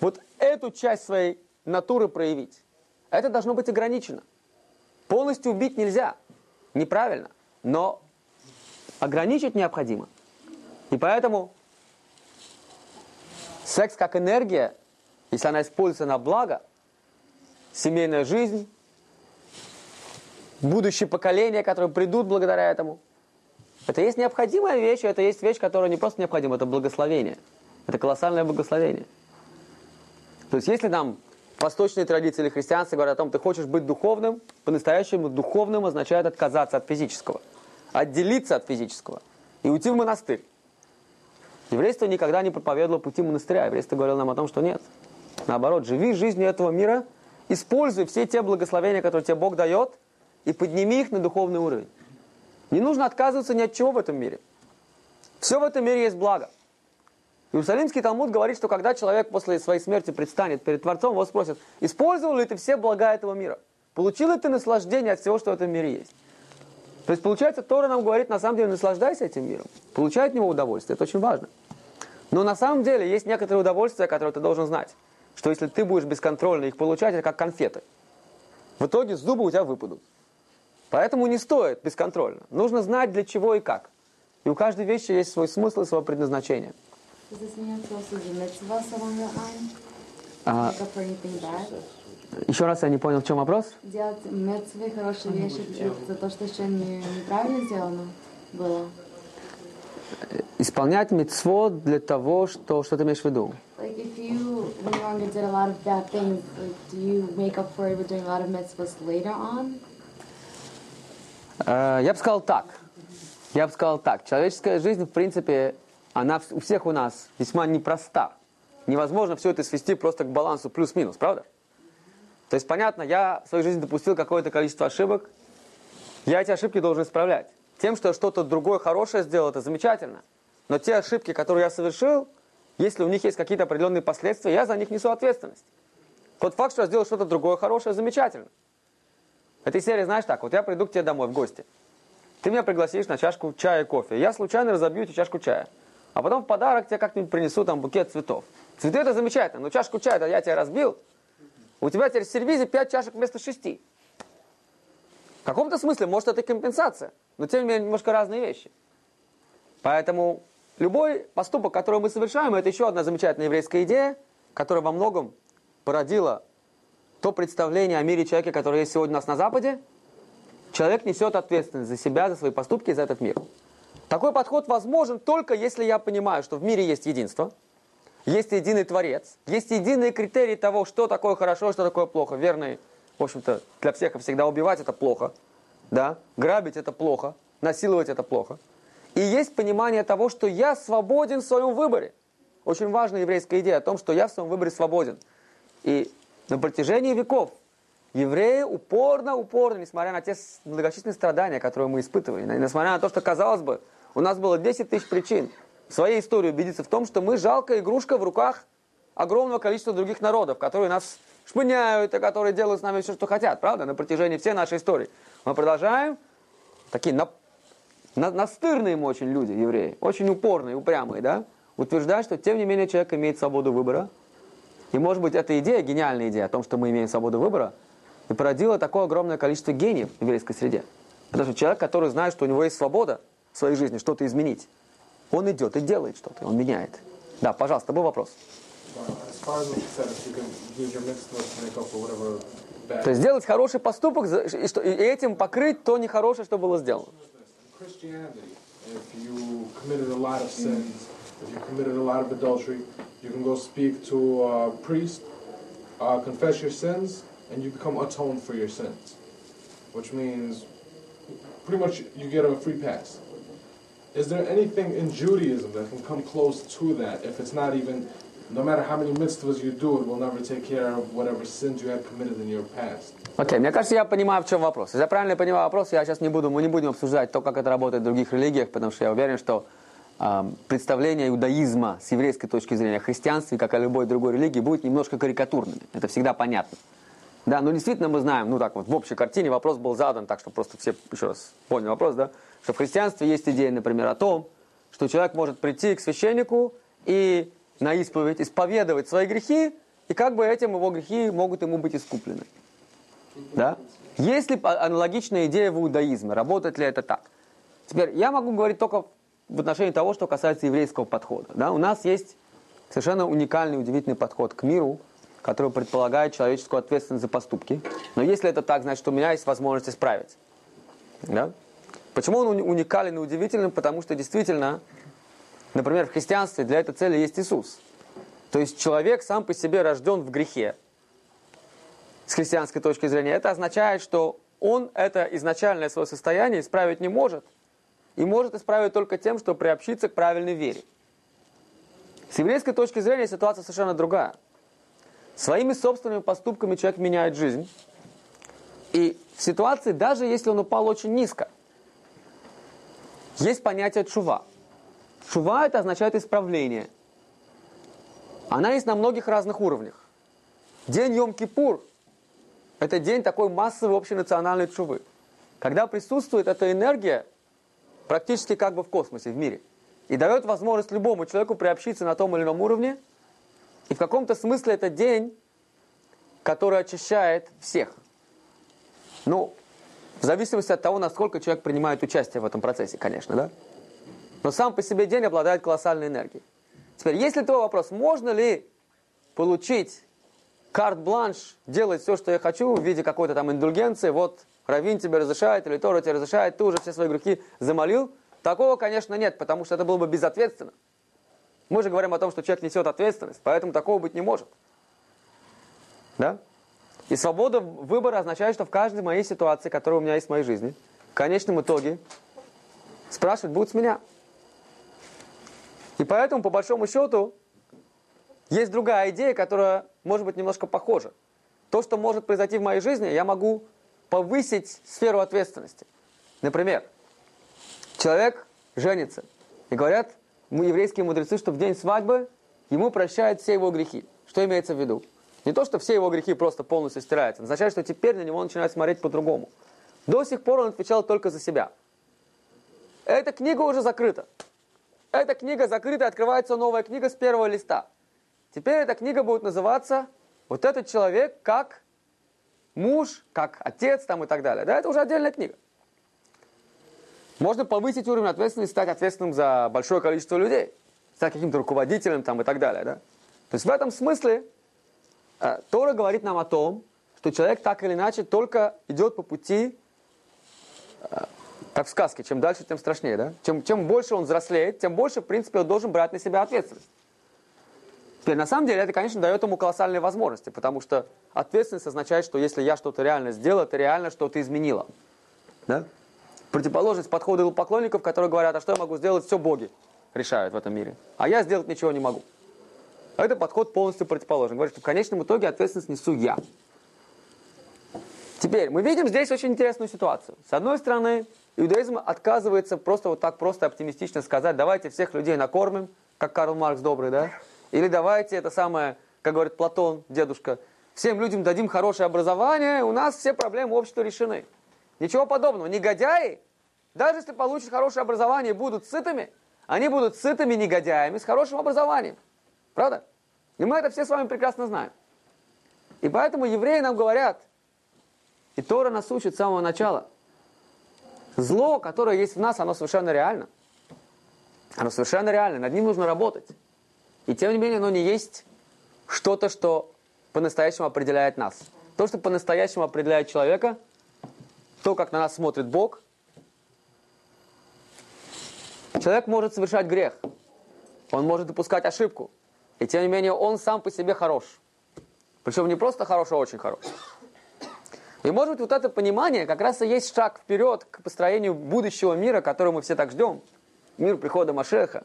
Вот эту часть своей натуры проявить, это должно быть ограничено. Полностью убить нельзя, неправильно, но ограничить необходимо. И поэтому секс как энергия, если она используется на благо, семейная жизнь, будущие поколения, которые придут благодаря этому, Это есть необходимая вещь, это есть вещь, которая не просто необходима, это благословение. Это колоссальное благословение. То есть если нам восточные традиции или христианство говорят о том, ты хочешь быть духовным, по-настоящему духовным означает отказаться от физического, отделиться от физического и уйти в монастырь. Еврейство никогда не проповедовало пути монастыря. Еврейство говорило нам о том, что нет. Наоборот, живи жизнью этого мира, используй все те благословения, которые тебе Бог дает, и подними их на духовный уровень. Не нужно отказываться ни от чего в этом мире. Все в этом мире есть благо. Иерусалимский Талмуд говорит, что когда человек после своей смерти предстанет перед Творцом, его спросят, использовал ли ты все блага этого мира? Получил ли ты наслаждение от всего, что в этом мире есть? То есть, получается, Тора нам говорит, на самом деле, наслаждайся этим миром. Получай от него удовольствие, это очень важно. Но на самом деле есть некоторые удовольствия, которые ты должен знать. Что если ты будешь бесконтрольно их получать, это как конфеты. В итоге зубы у тебя выпадут. Поэтому не стоит бесконтрольно. Нужно знать для чего и как. И у каждой вещи есть свой смысл и свое предназначение. А, Еще раз я не понял, в чем вопрос. Делать мецвы, хорошие вещи за то, что еще не, неправильно сделано было. Исполнять митцвот для того, что, что ты имеешь в виду? Like if you no longer did a lot of bad things, like do you make up for it with doing a lot of mitzvahs later on? Э, Я бы сказал так. Я бы сказал так. Человеческая жизнь, в принципе, она у всех у нас весьма непроста. Невозможно все это свести просто к балансу плюс-минус, правда? То есть, понятно, я в своей жизни допустил какое-то количество ошибок. Я эти ошибки должен исправлять. Тем, что я что-то другое хорошее сделал, это замечательно. Но те ошибки, которые я совершил, если у них есть какие-то определенные последствия, я за них несу ответственность. Тот факт, что я сделал что-то другое хорошее, замечательно. Этой серии, знаешь так, вот я приду к тебе домой в гости. Ты меня пригласишь на чашку чая и кофе. Я случайно разобью тебе чашку чая. А потом в подарок тебе как-нибудь принесу там букет цветов. Цветы это замечательно, но чашку чая я тебя разбил. У тебя теперь в сервизе 5 чашек вместо 6. В каком-то смысле, может, это компенсация. Но тем не менее, немножко разные вещи. Поэтому любой поступок, который мы совершаем, это еще одна замечательная еврейская идея, которая во многом породила то представление о мире человека, которое есть сегодня у нас на Западе, человек несет ответственность за себя, за свои поступки и за этот мир. Такой подход возможен только если я понимаю, что в мире есть единство, есть единый Творец, есть единые критерии того, что такое хорошо, что такое плохо. Верный, в общем-то, для всех всегда убивать это плохо, да? грабить это плохо, насиловать это плохо. И есть понимание того, что я свободен в своем выборе. Очень важная еврейская идея о том, что я в своем выборе свободен. И на протяжении веков евреи упорно, упорно, несмотря на те многочисленные страдания, которые мы испытывали, несмотря на то, что, казалось бы, у нас было 10 тысяч причин своей истории убедиться в том, что мы жалкая игрушка в руках огромного количества других народов, которые нас шпыняют, и которые делают с нами все, что хотят, правда, на протяжении всей нашей истории. Мы продолжаем, такие на- на- настырные мы очень люди, евреи, очень упорные, упрямые, да, утверждать, что тем не менее человек имеет свободу выбора, и, может быть, эта идея, гениальная идея о том, что мы имеем свободу выбора, и породила такое огромное количество гениев в еврейской среде. Потому что человек, который знает, что у него есть свобода в своей жизни что-то изменить, он идет и делает что-то, он меняет. Да, пожалуйста, был вопрос. То есть сделать хороший поступок и, этим покрыть то нехорошее, что было сделано. Uh. Which means pretty much you get a free pass. Is there anything in Judaism that can come close to that if it's not even, no matter how many mitzvahs you do, it will never take care of whatever sins you had committed in your past? Окей, мне кажется, я понимаю, в чем вопрос. Если я правильно понимаю вопрос, я сейчас не буду, мы не будем обсуждать то, как это работает в других религиях, потому что я уверен, что ам, представление иудаизма с еврейской точки зрения о христианстве, как и любой другой религии, будет немножко карикатурными. Это всегда понятно. Да, но действительно мы знаем, ну так вот, в общей картине вопрос был задан, так что просто все еще раз поняли вопрос, да, что в христианстве есть идея, например, о том, что человек может прийти к священнику и на исповедь исповедовать свои грехи, и как бы этим его грехи могут ему быть искуплены. Да? Есть ли а- аналогичная идея в иудаизме? Работает ли это так? Теперь я могу говорить только в отношении того, что касается еврейского подхода. Да? У нас есть совершенно уникальный, удивительный подход к миру, который предполагает человеческую ответственность за поступки. Но если это так, значит, у меня есть возможность исправить. Да? Почему он уни- уникален и удивителен? Потому что действительно, например, в христианстве для этой цели есть Иисус. То есть человек сам по себе рожден в грехе. С христианской точки зрения. Это означает, что он это изначальное свое состояние исправить не может. И может исправить только тем, что приобщиться к правильной вере. С еврейской точки зрения ситуация совершенно другая. Своими собственными поступками человек меняет жизнь. И в ситуации, даже если он упал очень низко, есть понятие чува. Чува это означает исправление. Она есть на многих разных уровнях. День Йом-Кипур – это день такой массовой общенациональной чувы. Когда присутствует эта энергия практически как бы в космосе, в мире. И дает возможность любому человеку приобщиться на том или ином уровне. И в каком-то смысле это день, который очищает всех. Ну, в зависимости от того, насколько человек принимает участие в этом процессе, конечно, да? Но сам по себе день обладает колоссальной энергией. Теперь, если твой вопрос, можно ли получить карт-бланш, делать все, что я хочу в виде какой-то там индульгенции, вот Равин тебе разрешает, или Тора тебе разрешает, ты уже все свои грехи замолил, такого, конечно, нет, потому что это было бы безответственно. Мы же говорим о том, что человек несет ответственность, поэтому такого быть не может. Да? И свобода выбора означает, что в каждой моей ситуации, которая у меня есть в моей жизни, в конечном итоге спрашивать будут с меня. И поэтому, по большому счету, есть другая идея, которая может быть немножко похожа. То, что может произойти в моей жизни, я могу повысить сферу ответственности. Например, человек женится, и говорят еврейские мудрецы, что в день свадьбы ему прощают все его грехи. Что имеется в виду? Не то, что все его грехи просто полностью стираются. Означает, что теперь на него начинают смотреть по-другому. До сих пор он отвечал только за себя. Эта книга уже закрыта. Эта книга закрыта, открывается новая книга с первого листа. Теперь эта книга будет называться «Вот этот человек как муж, как отец» там и так далее. Да, это уже отдельная книга. Можно повысить уровень ответственности, стать ответственным за большое количество людей, стать каким-то руководителем там и так далее. Да? То есть в этом смысле Тора говорит нам о том, что человек так или иначе только идет по пути, как в сказке, чем дальше, тем страшнее. Да? Чем, чем больше он взрослеет, тем больше, в принципе, он должен брать на себя ответственность. Теперь, на самом деле, это, конечно, дает ему колоссальные возможности, потому что ответственность означает, что если я что-то реально сделал, это реально что-то изменило. Да? Противоположность подхода поклонников, которые говорят, а что я могу сделать, все боги решают в этом мире. А я сделать ничего не могу. А это подход полностью противоположный. Говорит, что в конечном итоге ответственность несу я. Теперь, мы видим здесь очень интересную ситуацию. С одной стороны, иудаизм отказывается просто вот так просто оптимистично сказать, давайте всех людей накормим, как Карл Маркс добрый, да? Или давайте это самое, как говорит Платон, дедушка, всем людям дадим хорошее образование, у нас все проблемы общества решены. Ничего подобного. Негодяи, даже если получат хорошее образование и будут сытыми, они будут сытыми негодяями с хорошим образованием. Правда? И мы это все с вами прекрасно знаем. И поэтому евреи нам говорят, и Тора нас учит с самого начала, зло, которое есть в нас, оно совершенно реально. Оно совершенно реально, над ним нужно работать. И тем не менее, оно не есть что-то, что по-настоящему определяет нас. То, что по-настоящему определяет человека – то, как на нас смотрит Бог, человек может совершать грех, он может допускать ошибку, и тем не менее он сам по себе хорош. Причем не просто хорош, а очень хорош. И может быть вот это понимание как раз и есть шаг вперед к построению будущего мира, который мы все так ждем. Мир прихода Машеха.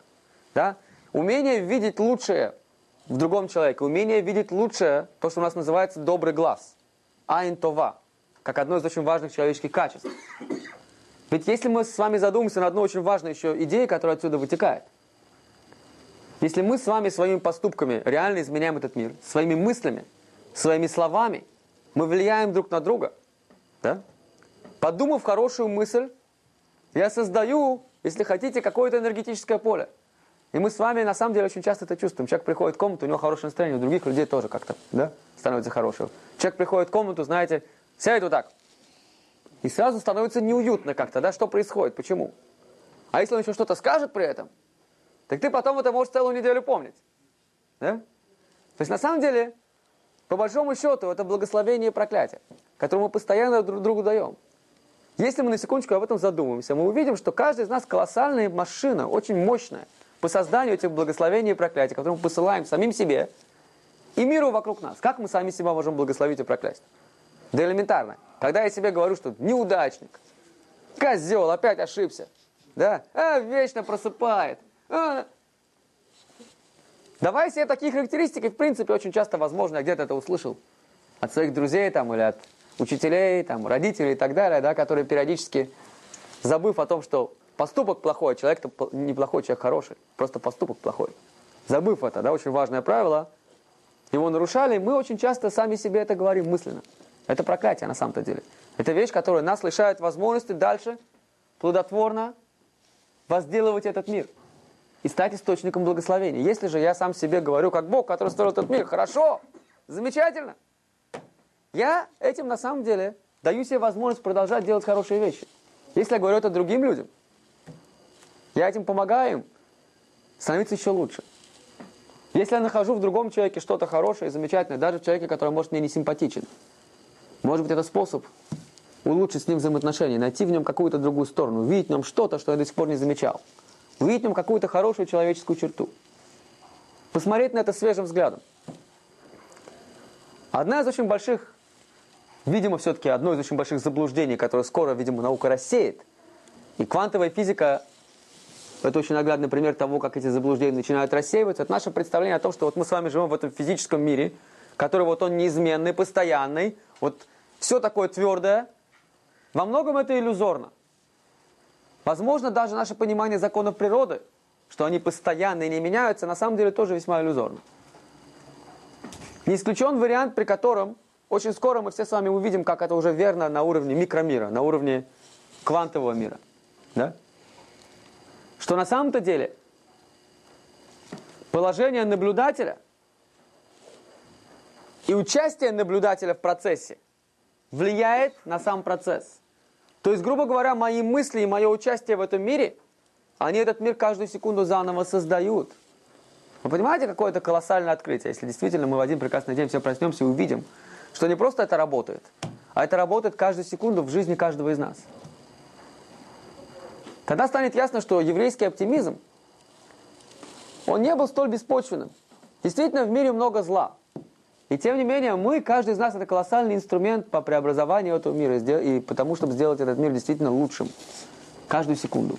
Да? Умение видеть лучшее в другом человеке, умение видеть лучшее, то, что у нас называется добрый глаз. Айн това как одно из очень важных человеческих качеств. Ведь если мы с вами задумаемся на одну очень важную еще идею, которая отсюда вытекает, если мы с вами своими поступками реально изменяем этот мир, своими мыслями, своими словами, мы влияем друг на друга, да? подумав хорошую мысль, я создаю, если хотите, какое-то энергетическое поле. И мы с вами на самом деле очень часто это чувствуем. Человек приходит в комнату, у него хорошее настроение, у других людей тоже как-то да, становится хорошим. Человек приходит в комнату, знаете, Сядет вот так. И сразу становится неуютно как-то, да, что происходит, почему? А если он еще что-то скажет при этом, так ты потом это можешь целую неделю помнить. Да? То есть на самом деле, по большому счету, это благословение и проклятие, которое мы постоянно друг другу даем. Если мы на секундочку об этом задумаемся, мы увидим, что каждый из нас колоссальная машина, очень мощная, по созданию этих благословений и проклятий, которые мы посылаем самим себе и миру вокруг нас. Как мы сами себя можем благословить и проклясть? Да элементарно. Когда я себе говорю, что неудачник, козел, опять ошибся, да, а, вечно просыпает. Давай себе такие характеристики, в принципе, очень часто возможно, я где-то это услышал от своих друзей там или от учителей, там, родителей и так далее, да, которые периодически, забыв о том, что поступок плохой, человек неплохой, человек хороший, просто поступок плохой. Забыв это, да, очень важное правило, его нарушали, мы очень часто сами себе это говорим мысленно. Это проклятие на самом-то деле. Это вещь, которая нас лишает возможности дальше плодотворно возделывать этот мир и стать источником благословения. Если же я сам себе говорю, как Бог, который строил этот мир, хорошо, замечательно, я этим на самом деле даю себе возможность продолжать делать хорошие вещи. Если я говорю это другим людям, я этим помогаю им становиться еще лучше. Если я нахожу в другом человеке что-то хорошее и замечательное, даже в человеке, который, может, мне не симпатичен, может быть, это способ улучшить с ним взаимоотношения, найти в нем какую-то другую сторону, увидеть в нем что-то, что я до сих пор не замечал, увидеть в нем какую-то хорошую человеческую черту. Посмотреть на это свежим взглядом. Одна из очень больших, видимо, все-таки одно из очень больших заблуждений, которое скоро, видимо, наука рассеет, и квантовая физика это очень наглядный пример того, как эти заблуждения начинают рассеиваться. Это наше представление о том, что вот мы с вами живем в этом физическом мире, который вот он неизменный, постоянный, вот все такое твердое. Во многом это иллюзорно. Возможно, даже наше понимание законов природы, что они постоянные и не меняются, на самом деле тоже весьма иллюзорно. Не исключен вариант, при котором очень скоро мы все с вами увидим, как это уже верно на уровне микромира, на уровне квантового мира. Да? что на самом-то деле положение наблюдателя и участие наблюдателя в процессе влияет на сам процесс. То есть, грубо говоря, мои мысли и мое участие в этом мире, они этот мир каждую секунду заново создают. Вы понимаете, какое это колоссальное открытие, если действительно мы в один прекрасный день все проснемся и увидим, что не просто это работает, а это работает каждую секунду в жизни каждого из нас. Тогда станет ясно, что еврейский оптимизм, он не был столь беспочвенным. Действительно, в мире много зла. И тем не менее, мы, каждый из нас, это колоссальный инструмент по преобразованию этого мира, и потому, чтобы сделать этот мир действительно лучшим. Каждую секунду.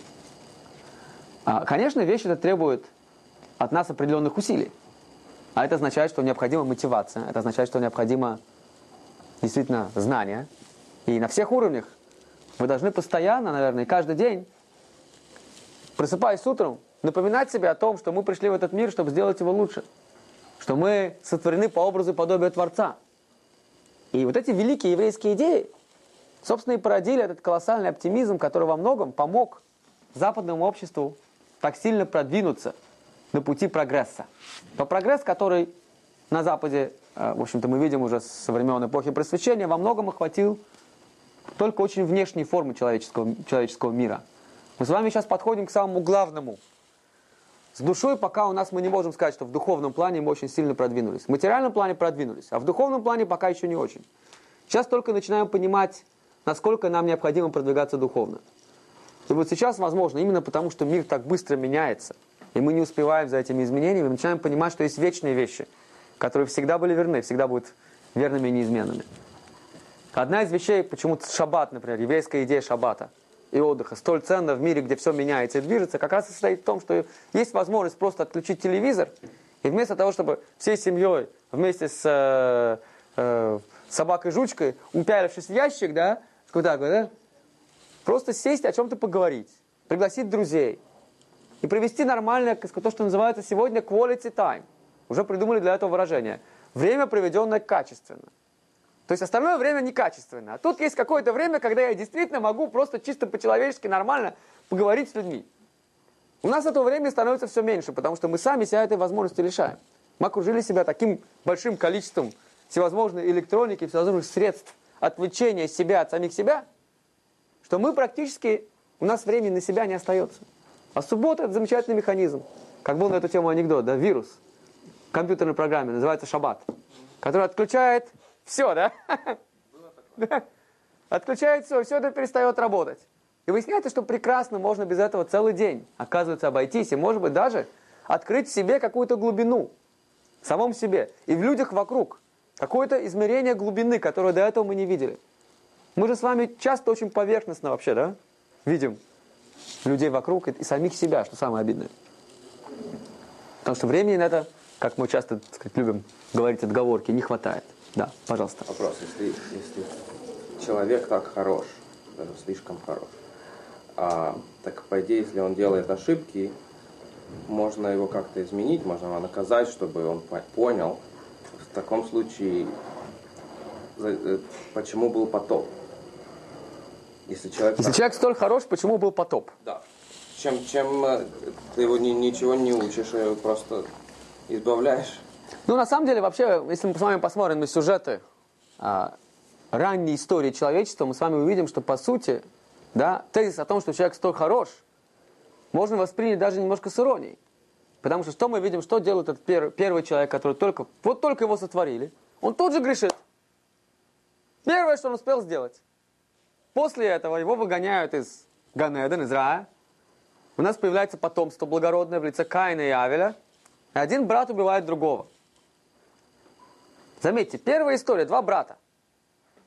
А, конечно, вещь это требует от нас определенных усилий. А это означает, что необходима мотивация. Это означает, что необходимо действительно знание. И на всех уровнях вы должны постоянно, наверное, каждый день просыпаясь утром, напоминать себе о том, что мы пришли в этот мир, чтобы сделать его лучше. Что мы сотворены по образу и подобию Творца. И вот эти великие еврейские идеи, собственно, и породили этот колоссальный оптимизм, который во многом помог западному обществу так сильно продвинуться на пути прогресса. Но прогресс, который на Западе, э, в общем-то, мы видим уже со времен эпохи просвещения, во многом охватил только очень внешние формы человеческого, человеческого мира – мы с вами сейчас подходим к самому главному. С душой пока у нас мы не можем сказать, что в духовном плане мы очень сильно продвинулись. В материальном плане продвинулись, а в духовном плане пока еще не очень. Сейчас только начинаем понимать, насколько нам необходимо продвигаться духовно. И вот сейчас, возможно, именно потому, что мир так быстро меняется, и мы не успеваем за этими изменениями, мы начинаем понимать, что есть вечные вещи, которые всегда были верны, всегда будут верными и неизменными. Одна из вещей, почему-то шаббат, например, еврейская идея шаббата – и отдыха столь ценно в мире, где все меняется и движется, как раз состоит в том, что есть возможность просто отключить телевизор, и вместо того, чтобы всей семьей вместе с э, э, собакой-жучкой, упялившись в ящик, да, куда да, просто сесть о чем-то поговорить, пригласить друзей и провести нормальное, то, что называется сегодня quality time. Уже придумали для этого выражение. Время, проведенное качественно. То есть остальное время некачественно. А тут есть какое-то время, когда я действительно могу просто чисто по-человечески нормально поговорить с людьми. У нас этого времени становится все меньше, потому что мы сами себя этой возможности лишаем. Мы окружили себя таким большим количеством всевозможной электроники, всевозможных средств отвлечения себя от самих себя, что мы практически, у нас времени на себя не остается. А суббота – это замечательный механизм. Как был на эту тему анекдот, да, вирус в компьютерной программе, называется шаббат, который отключает все, да? отключает все, все это перестает работать. И выясняется, что прекрасно можно без этого целый день, оказывается, обойтись. И, может быть, даже открыть в себе какую-то глубину, в самом себе, и в людях вокруг. Какое-то измерение глубины, которое до этого мы не видели. Мы же с вами часто очень поверхностно вообще, да, видим людей вокруг и, и самих себя, что самое обидное. Потому что времени на это, как мы часто так сказать, любим говорить отговорки, не хватает. Да, пожалуйста. Вопрос, если, если человек так хорош, даже слишком хорош, а, так по идее, если он делает ошибки, можно его как-то изменить, можно его наказать, чтобы он по- понял. В таком случае, э, почему был потоп? Если человек... Если так- человек столь хорош, почему был потоп? Да. Чем, чем э, ты его ни- ничего не учишь, а его просто избавляешь? Ну, на самом деле, вообще, если мы с вами посмотрим на сюжеты а, ранней истории человечества, мы с вами увидим, что, по сути, да, тезис о том, что человек столь хорош, можно воспринять даже немножко с иронией. Потому что что мы видим, что делает этот пер- первый человек, который только, вот только его сотворили, он тут же грешит. Первое, что он успел сделать. После этого его выгоняют из Ганеден, из рая. У нас появляется потомство благородное в лице Каина и Авеля. И один брат убивает другого. Заметьте, первая история, два брата.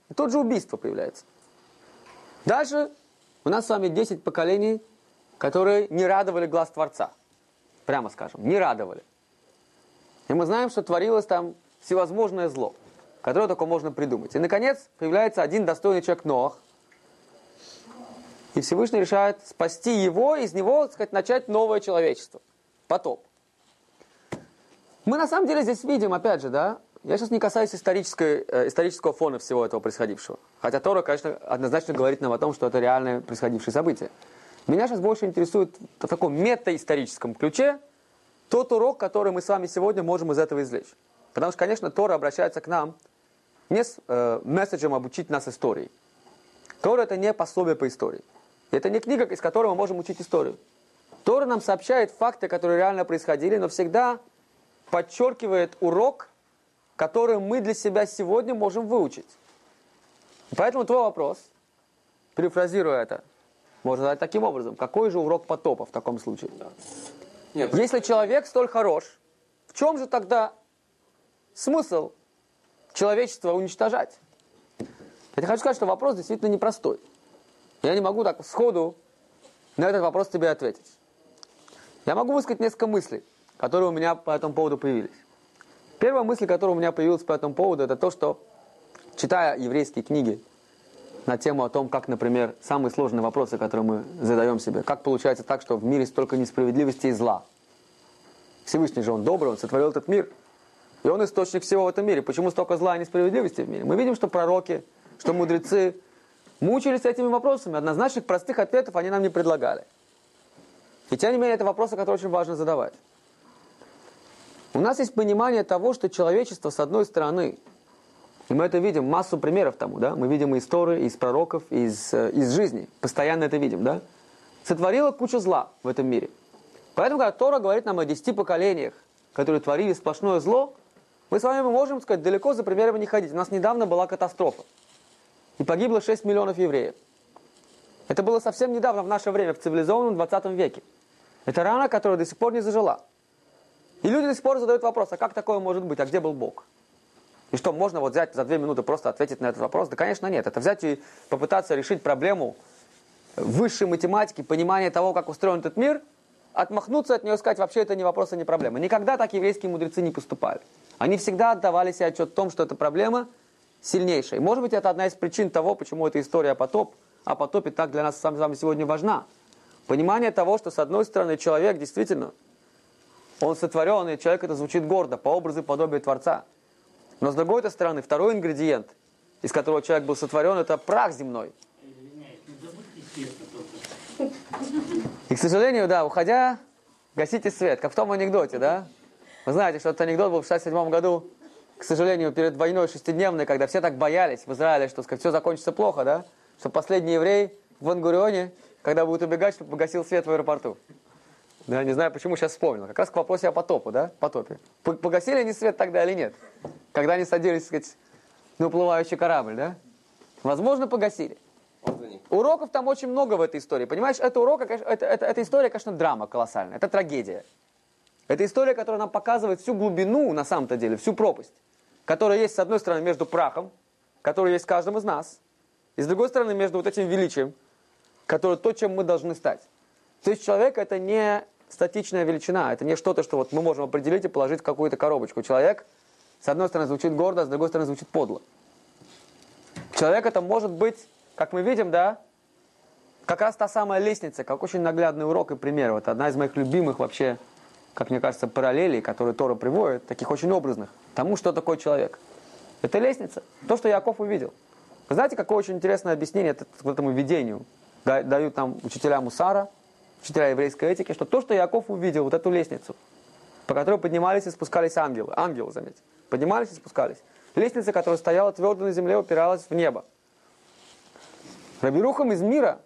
И тут же убийство появляется. Дальше у нас с вами 10 поколений, которые не радовали глаз Творца. Прямо скажем, не радовали. И мы знаем, что творилось там всевозможное зло, которое только можно придумать. И, наконец, появляется один достойный человек Ноах. И Всевышний решает спасти его, из него, так сказать, начать новое человечество. Потоп. Мы на самом деле здесь видим, опять же, да, я сейчас не касаюсь исторической, э, исторического фона всего этого происходившего. Хотя Тора, конечно, однозначно говорит нам о том, что это реальное происходившее событие. Меня сейчас больше интересует в таком метаисторическом ключе тот урок, который мы с вами сегодня можем из этого извлечь. Потому что, конечно, Тора обращается к нам не с э, месседжем обучить нас истории. Тора это не пособие по истории. Это не книга, из которой мы можем учить историю. Тора нам сообщает факты, которые реально происходили, но всегда подчеркивает урок, который мы для себя сегодня можем выучить. Поэтому твой вопрос, перефразируя это, можно задать таким образом. Какой же урок потопа в таком случае? Нет, Если человек столь хорош, в чем же тогда смысл человечества уничтожать? Я хочу сказать, что вопрос действительно непростой. Я не могу так сходу на этот вопрос тебе ответить. Я могу высказать несколько мыслей, которые у меня по этому поводу появились. Первая мысль, которая у меня появилась по этому поводу, это то, что, читая еврейские книги на тему о том, как, например, самые сложные вопросы, которые мы задаем себе, как получается так, что в мире столько несправедливости и зла. Всевышний же, Он добрый, Он сотворил этот мир. И Он источник всего в этом мире. Почему столько зла и несправедливости в мире? Мы видим, что пророки, что мудрецы мучились этими вопросами. Однозначных простых ответов они нам не предлагали. И тем не менее, это вопросы, которые очень важно задавать. У нас есть понимание того, что человечество, с одной стороны, и мы это видим, массу примеров тому, да, мы видим из Торы, из пророков, из, э, из жизни, постоянно это видим, да, сотворила кучу зла в этом мире. Поэтому, когда Тора говорит нам о десяти поколениях, которые творили сплошное зло, мы с вами можем сказать, далеко за примерами не ходить. У нас недавно была катастрофа. И погибло 6 миллионов евреев. Это было совсем недавно, в наше время, в цивилизованном 20 веке. Это рана, которая до сих пор не зажила. И люди до сих пор задают вопрос, а как такое может быть, а где был Бог? И что, можно вот взять за две минуты просто ответить на этот вопрос? Да, конечно, нет. Это взять и попытаться решить проблему высшей математики, понимания того, как устроен этот мир, отмахнуться от нее и сказать, вообще это не вопрос и не проблема. Никогда так еврейские мудрецы не поступали. Они всегда отдавали себе отчет в том, что эта проблема сильнейшая. И может быть, это одна из причин того, почему эта история о, потоп, о потопе так для нас с вами сегодня важна. Понимание того, что, с одной стороны, человек действительно, он сотворенный, человек это звучит гордо, по образу и подобию Творца. Но с другой стороны, второй ингредиент, из которого человек был сотворен, это прах земной. И, к сожалению, да, уходя, гасите свет, как в том анекдоте, да? Вы знаете, что этот анекдот был в 67 году, к сожалению, перед войной шестидневной, когда все так боялись в Израиле, что сказать, все закончится плохо, да? Что последний еврей в Ангурионе, когда будет убегать, чтобы погасил свет в аэропорту. Да, не знаю, почему сейчас вспомнил. Как раз к вопросу о потопу, да? Потопе. Погасили они свет тогда или нет? Когда они садились, так сказать, на уплывающий корабль, да? Возможно, погасили. Уроков там очень много в этой истории. Понимаешь, это урок, это, это, эта история, конечно, драма колоссальная. Это трагедия. Это история, которая нам показывает всю глубину, на самом-то деле, всю пропасть, которая есть, с одной стороны, между прахом, который есть в каждом из нас, и с другой стороны, между вот этим величием, которое то, чем мы должны стать. То есть человек это не статичная величина, это не что-то, что вот мы можем определить и положить в какую-то коробочку. Человек, с одной стороны, звучит гордо, а с другой стороны, звучит подло. Человек это может быть, как мы видим, да, как раз та самая лестница, как очень наглядный урок и пример. Вот одна из моих любимых вообще, как мне кажется, параллелей, которые Тора приводит, таких очень образных, тому, что такое человек. Это лестница, то, что Яков увидел. Вы знаете, какое очень интересное объяснение этому видению да- дают нам учителя Мусара, учителя еврейской этики, что то, что Яков увидел, вот эту лестницу, по которой поднимались и спускались ангелы, ангелы, заметьте, поднимались и спускались. Лестница, которая стояла твердо на земле, упиралась в небо. Рабирухам из мира,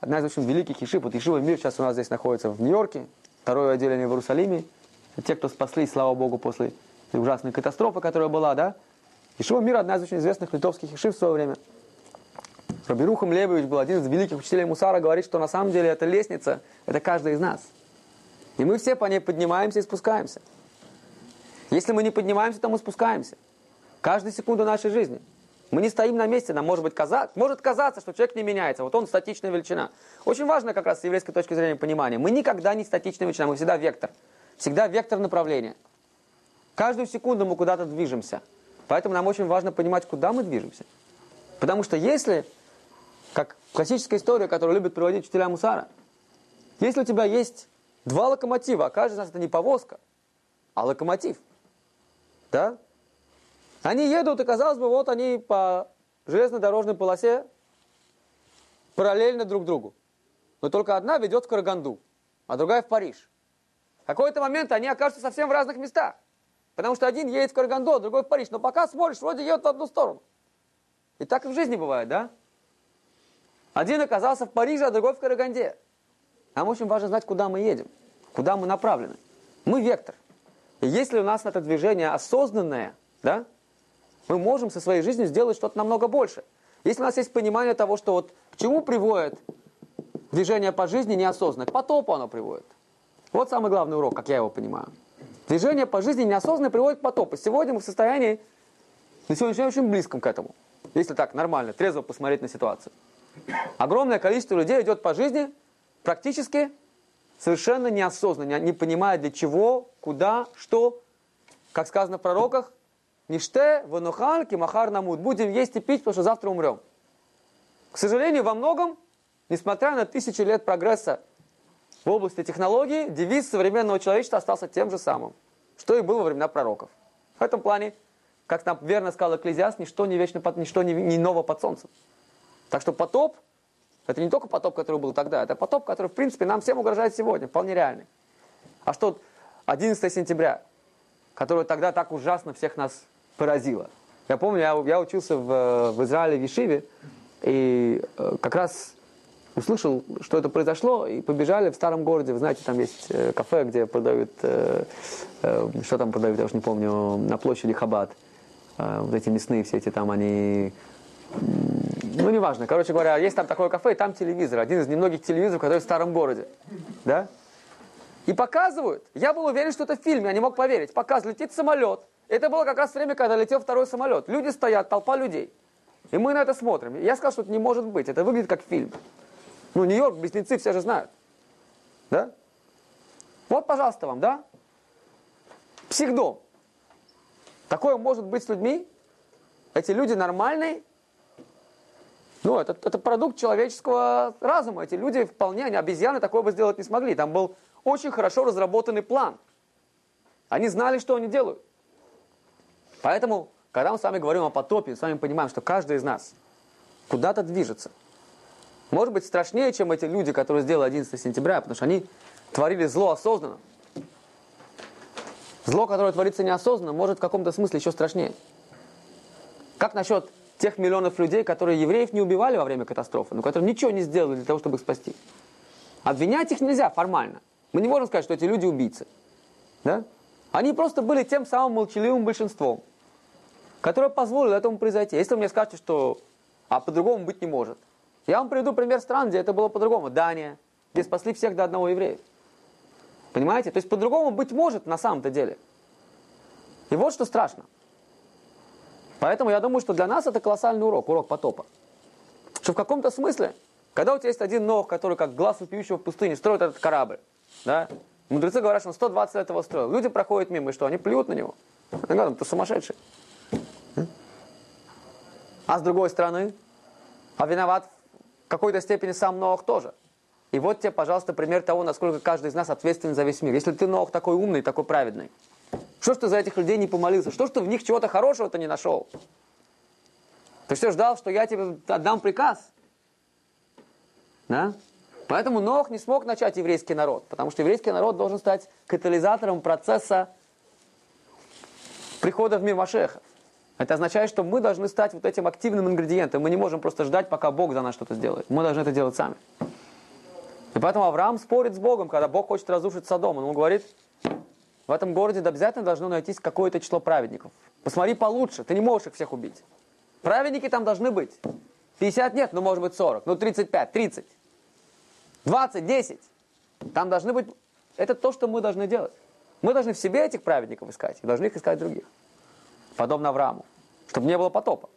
одна из очень великих ешив, вот ешива мир сейчас у нас здесь находится в Нью-Йорке, второе отделение в Иерусалиме, те, кто спаслись, слава Богу, после ужасной катастрофы, которая была, да? Ешива мира одна из очень известных литовских ешив в свое время. Рабирухам Лебович был один из великих учителей Мусара, говорит, что на самом деле эта лестница, это каждый из нас. И мы все по ней поднимаемся и спускаемся. Если мы не поднимаемся, то мы спускаемся. Каждую секунду нашей жизни. Мы не стоим на месте, нам может быть казаться, может казаться, что человек не меняется. Вот он статичная величина. Очень важно как раз с еврейской точки зрения понимания. Мы никогда не статичная величина, мы всегда вектор. Всегда вектор направления. Каждую секунду мы куда-то движемся. Поэтому нам очень важно понимать, куда мы движемся. Потому что если, как классическая история, которую любят приводить учителя Мусара, если у тебя есть два локомотива, а из нас это не повозка, а локомотив, да? Они едут, и казалось бы, вот они по железнодорожной полосе параллельно друг другу. Но только одна ведет в Караганду, а другая в Париж. В какой-то момент они окажутся совсем в разных местах. Потому что один едет в Караганду, а другой в Париж. Но пока смотришь, вроде едет в одну сторону. И так и в жизни бывает, да? Один оказался в Париже, а другой в Караганде. Нам очень важно знать, куда мы едем, куда мы направлены. Мы вектор. И если у нас это движение осознанное, да, мы можем со своей жизнью сделать что-то намного больше. Если у нас есть понимание того, что вот к чему приводит движение по жизни неосознанно, к потопу оно приводит. Вот самый главный урок, как я его понимаю. Движение по жизни неосознанно приводит к потопу. Сегодня мы в состоянии, на сегодняшний день очень близком к этому. Если так, нормально, трезво посмотреть на ситуацию. Огромное количество людей идет по жизни практически совершенно неосознанно, не понимая для чего, куда, что. Как сказано в пророках, Ниште, ванухан, кимахар намут. Будем есть и пить, потому что завтра умрем. К сожалению, во многом, несмотря на тысячи лет прогресса в области технологий, девиз современного человечества остался тем же самым, что и было во времена пророков. В этом плане, как нам верно сказал Экклезиаст, ничто не вечно, ничто не, не ново под солнцем. Так что потоп, это не только потоп, который был тогда, это потоп, который, в принципе, нам всем угрожает сегодня, вполне реальный. А что 11 сентября, которое тогда так ужасно всех нас поразило. Я помню, я, я учился в, в Израиле, в Ешиве, и э, как раз услышал, что это произошло, и побежали в старом городе. Вы знаете, там есть э, кафе, где продают, э, э, что там продают, я уж не помню, на площади Хабад. Э, вот эти мясные все эти там, они... Ну, неважно. Короче говоря, есть там такое кафе, и там телевизор. Один из немногих телевизоров, который в старом городе. Да? И показывают. Я был уверен, что это в фильме, я не мог поверить. Показывают, летит самолет. Это было как раз время, когда летел второй самолет. Люди стоят, толпа людей. И мы на это смотрим. Я сказал, что это не может быть. Это выглядит как фильм. Ну, Нью-Йорк, близнецы все же знают. Да? Вот, пожалуйста, вам, да? Психдом. Такое может быть с людьми? Эти люди нормальные? Ну, это, это продукт человеческого разума. Эти люди вполне, они обезьяны такое бы сделать не смогли. Там был очень хорошо разработанный план. Они знали, что они делают. Поэтому, когда мы с вами говорим о потопе, с вами понимаем, что каждый из нас куда-то движется. Может быть, страшнее, чем эти люди, которые сделали 11 сентября, потому что они творили зло осознанно. Зло, которое творится неосознанно, может в каком-то смысле еще страшнее. Как насчет тех миллионов людей, которые евреев не убивали во время катастрофы, но которые ничего не сделали для того, чтобы их спасти? Обвинять их нельзя формально. Мы не можем сказать, что эти люди убийцы. Да? Они просто были тем самым молчаливым большинством, которое позволило этому произойти. Если вы мне скажете, что а по-другому быть не может. Я вам приведу пример стран, где это было по-другому. Дания, где спасли всех до одного еврея. Понимаете? То есть по-другому быть может на самом-то деле. И вот что страшно. Поэтому я думаю, что для нас это колоссальный урок, урок потопа. Что в каком-то смысле, когда у тебя есть один ног, который как глаз вопиющего в пустыне строит этот корабль, да, мудрецы говорят, что он 120 лет его строил. Люди проходят мимо, и что, они плюют на него. Они говорят, ты сумасшедший. А с другой стороны, а виноват в какой-то степени сам Ноах тоже. И вот тебе, пожалуйста, пример того, насколько каждый из нас ответственен за весь мир. Если ты, Ноах, такой умный, такой праведный, что ж ты за этих людей не помолился? Что ж ты в них чего-то хорошего-то не нашел? Ты все ждал, что я тебе отдам приказ? Да? Поэтому Нох не смог начать еврейский народ, потому что еврейский народ должен стать катализатором процесса прихода в мир Машеха. Это означает, что мы должны стать вот этим активным ингредиентом. Мы не можем просто ждать, пока Бог за нас что-то сделает. Мы должны это делать сами. И поэтому Авраам спорит с Богом, когда Бог хочет разрушить Содом. Он ему говорит, в этом городе обязательно должно найтись какое-то число праведников. Посмотри получше, ты не можешь их всех убить. Праведники там должны быть. 50 нет, ну может быть 40, ну 35, 30, 20, 10. Там должны быть... Это то, что мы должны делать. Мы должны в себе этих праведников искать и должны их искать других подобно Аврааму, чтобы не было потопа.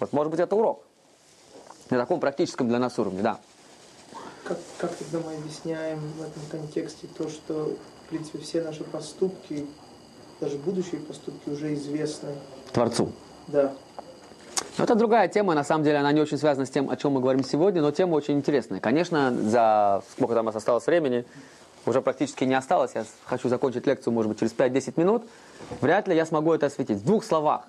Вот, может быть, это урок. На таком практическом для нас уровне, да. Как, как тогда мы объясняем в этом контексте то, что, в принципе, все наши поступки, даже будущие поступки уже известны? Творцу. Да. Но это другая тема, на самом деле она не очень связана с тем, о чем мы говорим сегодня, но тема очень интересная. Конечно, за сколько там у нас осталось времени, уже практически не осталось, я хочу закончить лекцию, может быть, через 5-10 минут, вряд ли я смогу это осветить. В двух словах.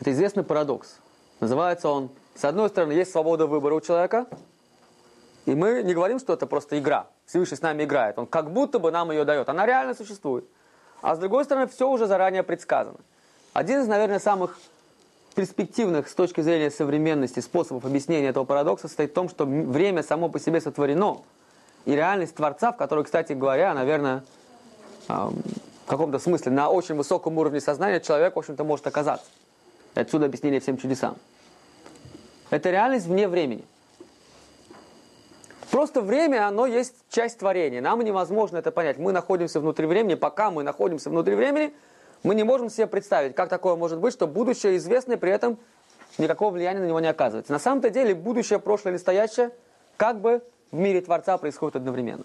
Это известный парадокс. Называется он, с одной стороны, есть свобода выбора у человека, и мы не говорим, что это просто игра. Всевышний с нами играет. Он как будто бы нам ее дает. Она реально существует. А с другой стороны, все уже заранее предсказано. Один из, наверное, самых перспективных с точки зрения современности способов объяснения этого парадокса состоит в том, что время само по себе сотворено – и реальность Творца, в которой, кстати говоря, наверное, в каком-то смысле на очень высоком уровне сознания человек, в общем-то, может оказаться. Отсюда объяснение всем чудесам. Это реальность вне времени. Просто время, оно есть часть творения. Нам невозможно это понять. Мы находимся внутри времени. Пока мы находимся внутри времени, мы не можем себе представить, как такое может быть, что будущее известно, и при этом никакого влияния на него не оказывается. На самом-то деле, будущее, прошлое или настоящее, как бы в мире Творца происходит одновременно.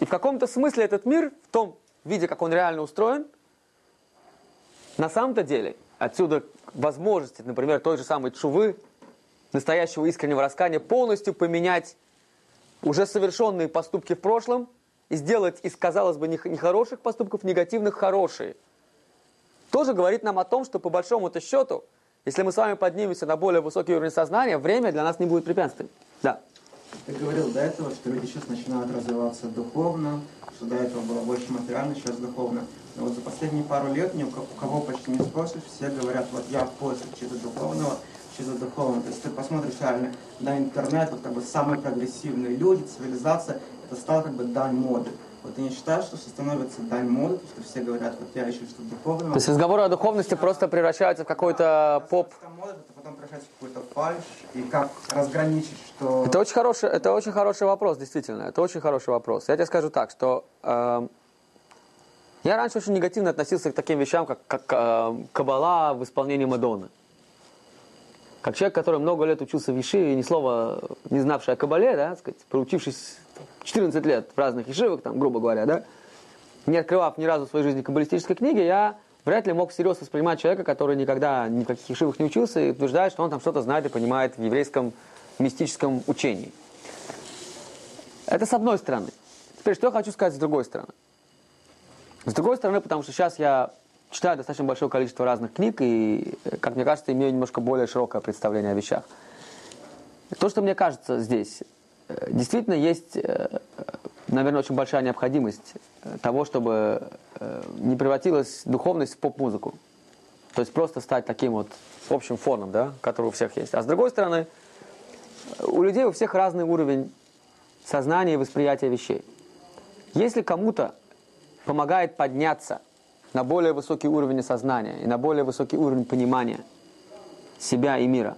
И в каком-то смысле этот мир, в том виде, как он реально устроен, на самом-то деле, отсюда возможности, например, той же самой чувы, настоящего искреннего раскаяния, полностью поменять уже совершенные поступки в прошлом и сделать из, казалось бы, нехороших поступков негативных хорошие. Тоже говорит нам о том, что по большому-то счету, если мы с вами поднимемся на более высокий уровень сознания, время для нас не будет препятствием. Да. Ты говорил до этого, что люди сейчас начинают развиваться духовно, что до этого было больше материально, сейчас духовно. Но вот за последние пару лет ни у кого почти не спросишь, все говорят, вот я в поиске чего-то духовного, духовного. То есть ты посмотришь реально на интернет, вот как бы самые прогрессивные люди, цивилизация, это стало как бы дань моды. Вот ты не считаешь, что становится дань моды, что все говорят, вот я ищу что-то духовное. То есть разговоры о духовности просто превращаются в какой-то поп... Мода, это потом превращается в какой-то фальш, и как разграничить, что... Это очень хороший, это очень хороший вопрос, действительно. Это очень хороший вопрос. Я тебе скажу так, что э, я раньше очень негативно относился к таким вещам, как, как э, кабала в исполнении Мадонны. Как человек, который много лет учился в Ешиве, ни слова не знавший о кабале, да, сказать, проучившись 14 лет в разных ешивах, там, грубо говоря, да, не открывав ни разу в своей жизни каббалистической книги, я вряд ли мог всерьез воспринимать человека, который никогда ни в каких ешивах не учился и утверждает, что он там что-то знает и понимает в еврейском мистическом учении. Это с одной стороны. Теперь, что я хочу сказать с другой стороны. С другой стороны, потому что сейчас я читаю достаточно большое количество разных книг и, как мне кажется, имею немножко более широкое представление о вещах. То, что мне кажется здесь, Э, действительно есть, э, наверное, очень большая необходимость э, того, чтобы не превратилась духовность в поп-музыку. То есть просто стать таким вот общим фоном, да, который у всех есть. А с другой стороны, у людей у всех разный уровень сознания и восприятия вещей. Если кому-то помогает подняться на более высокий уровень сознания и на более высокий уровень понимания, себя и мира.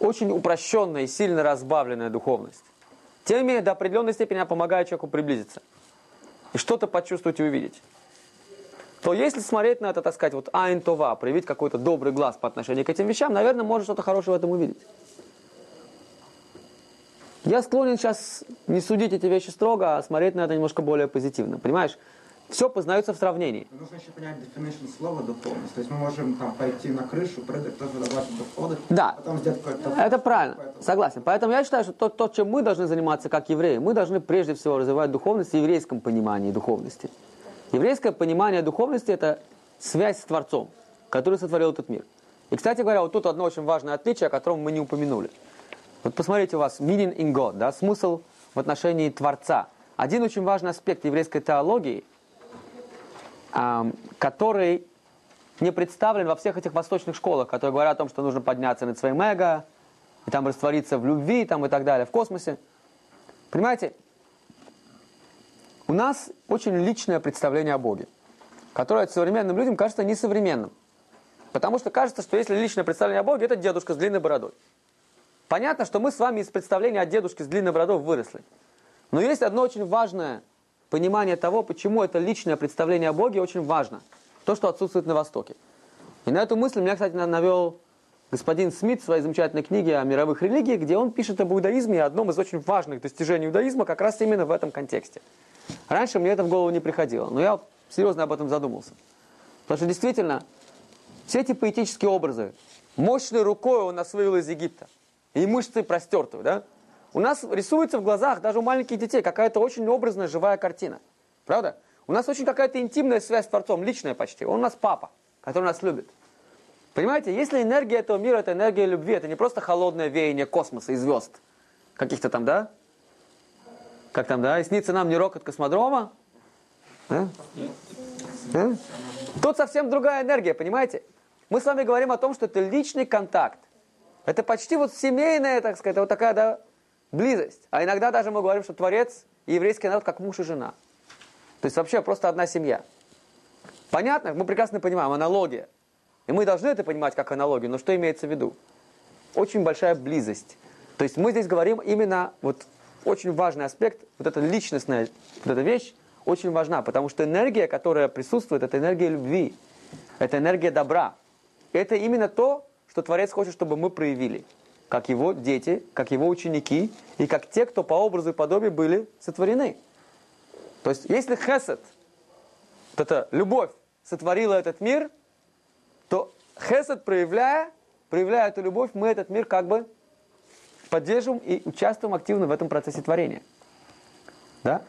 Очень упрощенная и сильно разбавленная духовность. Тем не менее, до определенной степени она помогает человеку приблизиться. И что-то почувствовать и увидеть. То если смотреть на это, так сказать, вот айн това, проявить какой-то добрый глаз по отношению к этим вещам, наверное, можно что-то хорошее в этом увидеть. Я склонен сейчас не судить эти вещи строго, а смотреть на это немножко более позитивно. Понимаешь? Все познается в сравнении. Нужно еще понять definition слова духовность. То есть мы можем там пойти на крышу, прыгать, тоже добавить доходы, Да. потом сделать какой-то... Это правильно, какое-то- согласен. Поэтому я считаю, что то, то, чем мы должны заниматься как евреи, мы должны прежде всего развивать духовность в еврейском понимании духовности. Еврейское понимание духовности – это связь с Творцом, который сотворил этот мир. И, кстати говоря, вот тут одно очень важное отличие, о котором мы не упомянули. Вот посмотрите у вас meaning in God, да, смысл в отношении Творца. Один очень важный аспект еврейской теологии, который не представлен во всех этих восточных школах, которые говорят о том, что нужно подняться над своим эго, и там раствориться в любви, там и так далее, в космосе. Понимаете, у нас очень личное представление о Боге, которое современным людям кажется несовременным. Потому что кажется, что если личное представление о Боге, это дедушка с длинной бородой. Понятно, что мы с вами из представления о дедушке с длинной бородой выросли. Но есть одно очень важное понимание того, почему это личное представление о Боге очень важно. То, что отсутствует на Востоке. И на эту мысль меня, кстати, на- навел господин Смит в своей замечательной книге о мировых религиях, где он пишет об иудаизме и одном из очень важных достижений иудаизма как раз именно в этом контексте. Раньше мне это в голову не приходило, но я серьезно об этом задумался. Потому что действительно, все эти поэтические образы, мощной рукой он вывел из Египта, и мышцы простертую, да? У нас рисуется в глазах, даже у маленьких детей, какая-то очень образная, живая картина. Правда? У нас очень какая-то интимная связь с Творцом, личная почти. Он у нас папа, который нас любит. Понимаете, если энергия этого мира – это энергия любви, это не просто холодное веяние космоса и звезд, каких-то там, да? Как там, да? И снится нам не рокот космодрома? Да? Да? Тут совсем другая энергия, понимаете? Мы с вами говорим о том, что это личный контакт. Это почти вот семейная, так сказать, вот такая, да, близость. А иногда даже мы говорим, что Творец и еврейский народ как муж и жена. То есть вообще просто одна семья. Понятно? Мы прекрасно понимаем, аналогия. И мы должны это понимать как аналогию, но что имеется в виду? Очень большая близость. То есть мы здесь говорим именно, вот очень важный аспект, вот эта личностная вот эта вещь очень важна, потому что энергия, которая присутствует, это энергия любви, это энергия добра. Это именно то, что Творец хочет, чтобы мы проявили, как его дети, как его ученики и как те, кто по образу и подобию были сотворены. То есть если хесед, вот эта любовь сотворила этот мир, то хесед, проявляя, проявляя эту любовь, мы этот мир как бы поддерживаем и участвуем активно в этом процессе творения. Да?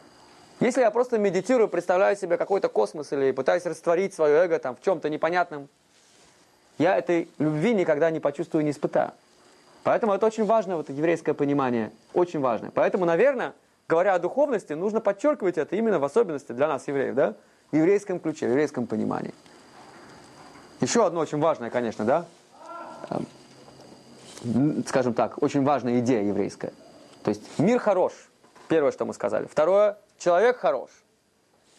Если я просто медитирую, представляю себе какой-то космос или пытаюсь растворить свое эго там в чем-то непонятном, я этой любви никогда не почувствую, не испытаю. Поэтому это очень важное вот еврейское понимание, очень важное. Поэтому, наверное, говоря о духовности, нужно подчеркивать это именно в особенности для нас, евреев, да? В еврейском ключе, в еврейском понимании. Еще одно очень важное, конечно, да? Эм, Скажем так, очень важная идея еврейская. То есть мир хорош, первое, что мы сказали. Второе, человек хорош.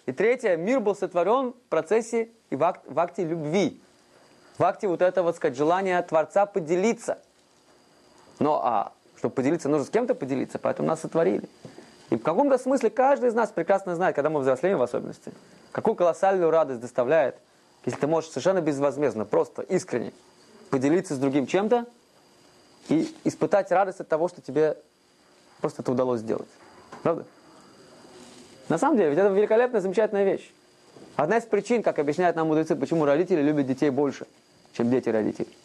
И третье, мир был сотворен в процессе и в, акт- в акте любви. В акте вот этого, вот сказать, желания Творца поделиться. Но, а, чтобы поделиться, нужно с кем-то поделиться, поэтому нас сотворили. И в каком-то смысле каждый из нас прекрасно знает, когда мы взрослеем в особенности, какую колоссальную радость доставляет, если ты можешь совершенно безвозмездно, просто искренне поделиться с другим чем-то и испытать радость от того, что тебе просто это удалось сделать. Правда? На самом деле, ведь это великолепная, замечательная вещь. Одна из причин, как объясняют нам мудрецы, почему родители любят детей больше, чем дети родителей.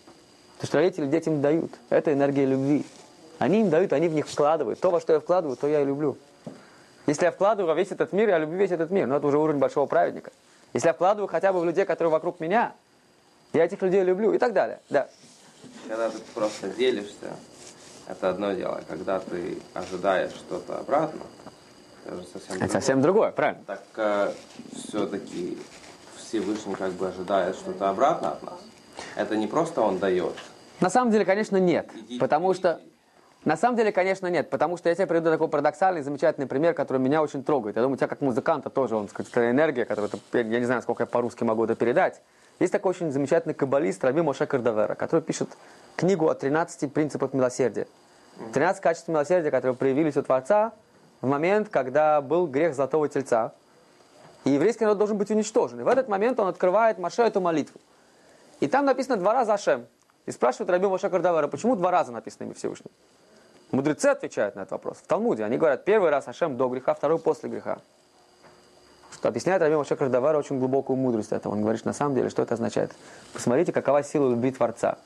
Потому что родители детям дают. Это энергия любви. Они им дают, они в них вкладывают. То, во что я вкладываю, то я и люблю. Если я вкладываю во весь этот мир, я люблю весь этот мир. Но это уже уровень большого праведника. Если я вкладываю хотя бы в людей, которые вокруг меня, я этих людей люблю и так далее. Да. Когда ты просто делишься, это одно дело. Когда ты ожидаешь что-то обратно, это же совсем Это совсем другое, правильно? Так все-таки Всевышний как бы ожидает что-то обратно от нас. Это не просто он дает. На самом деле, конечно, нет. Иди- Потому иди. что... На самом деле, конечно, нет. Потому что я тебе приведу такой парадоксальный, замечательный пример, который меня очень трогает. Я думаю, у тебя как музыканта тоже, он, сказать, энергия, которую ты, я не знаю, сколько я по-русски могу это передать. Есть такой очень замечательный каббалист Раби Моше Кардавера, который пишет книгу о 13 принципах милосердия. 13 качеств милосердия, которые проявились у Творца в момент, когда был грех Золотого Тельца. И еврейский народ должен быть уничтожен. И в этот момент он открывает Маше эту молитву. И там написано два раза Ашем. И спрашивают Раби Моше Кардавера, почему два раза написано имя Всевышнего? Мудрецы отвечают на этот вопрос. В Талмуде они говорят, первый раз Ашем до греха, второй после греха. Что объясняет Раби Моше Кардавара очень глубокую мудрость этого. Он говорит, что на самом деле, что это означает. Посмотрите, какова сила любви Творца.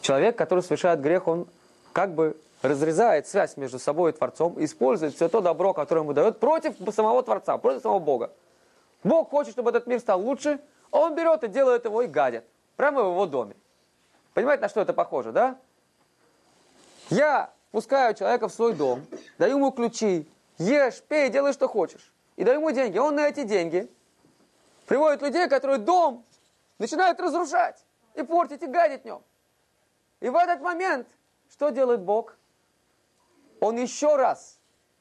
Человек, который совершает грех, он как бы разрезает связь между собой и Творцом, использует все то добро, которое ему дает, против самого Творца, против самого Бога. Бог хочет, чтобы этот мир стал лучше, он берет и делает его и гадит. Прямо в его доме. Понимаете, на что это похоже, да? Я пускаю человека в свой дом, даю ему ключи, ешь, пей, делай, что хочешь. И даю ему деньги. Он на эти деньги приводит людей, которые дом начинают разрушать и портить, и гадить в нем. И в этот момент что делает Бог? Он еще раз,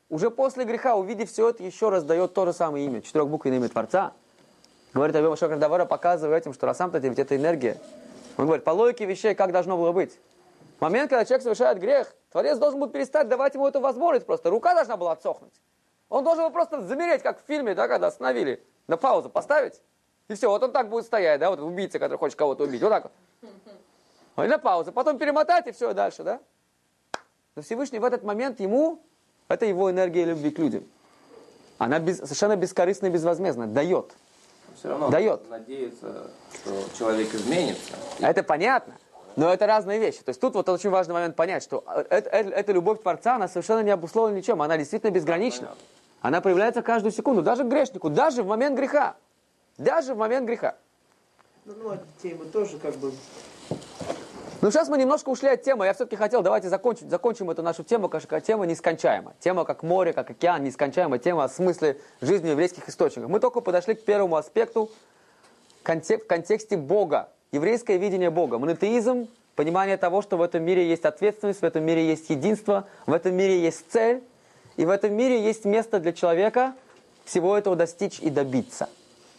уже после греха, увидев все это, еще раз дает то же самое имя, четырехбуквенное имя Творца. Говорит Абима Шокар Давара, показывая этим, что на самом деле ведь это энергия. Он говорит, по логике вещей, как должно было быть. В момент, когда человек совершает грех, Творец должен был перестать давать ему эту возможность просто. Рука должна была отсохнуть. Он должен был просто замереть, как в фильме, да, когда остановили, на паузу поставить. И все, вот он так будет стоять, да, вот убийца, который хочет кого-то убить, вот так вот. И на паузу, потом перемотать, и все, и дальше, да. Но Всевышний в этот момент ему, это его энергия любви к людям. Она без, совершенно бескорыстно и безвозмездно дает. Все равно Дает. надеется, что человек изменится. Это понятно. Но это разные вещи. То есть тут вот очень важный момент понять, что это, это, эта любовь Творца, она совершенно не обусловлена ничем. Она действительно безгранична. Она проявляется каждую секунду, даже к грешнику, даже в момент греха. Даже в момент греха. Ну, ну, от темы тоже как бы... Ну, сейчас мы немножко ушли от темы. Я все-таки хотел, давайте закончить, закончим эту нашу тему, как тема нескончаема. Тема как море, как океан, нескончаемая тема о смысле жизни в еврейских источниках. Мы только подошли к первому аспекту в контексте Бога, еврейское видение Бога. Монотеизм, понимание того, что в этом мире есть ответственность, в этом мире есть единство, в этом мире есть цель, и в этом мире есть место для человека всего этого достичь и добиться.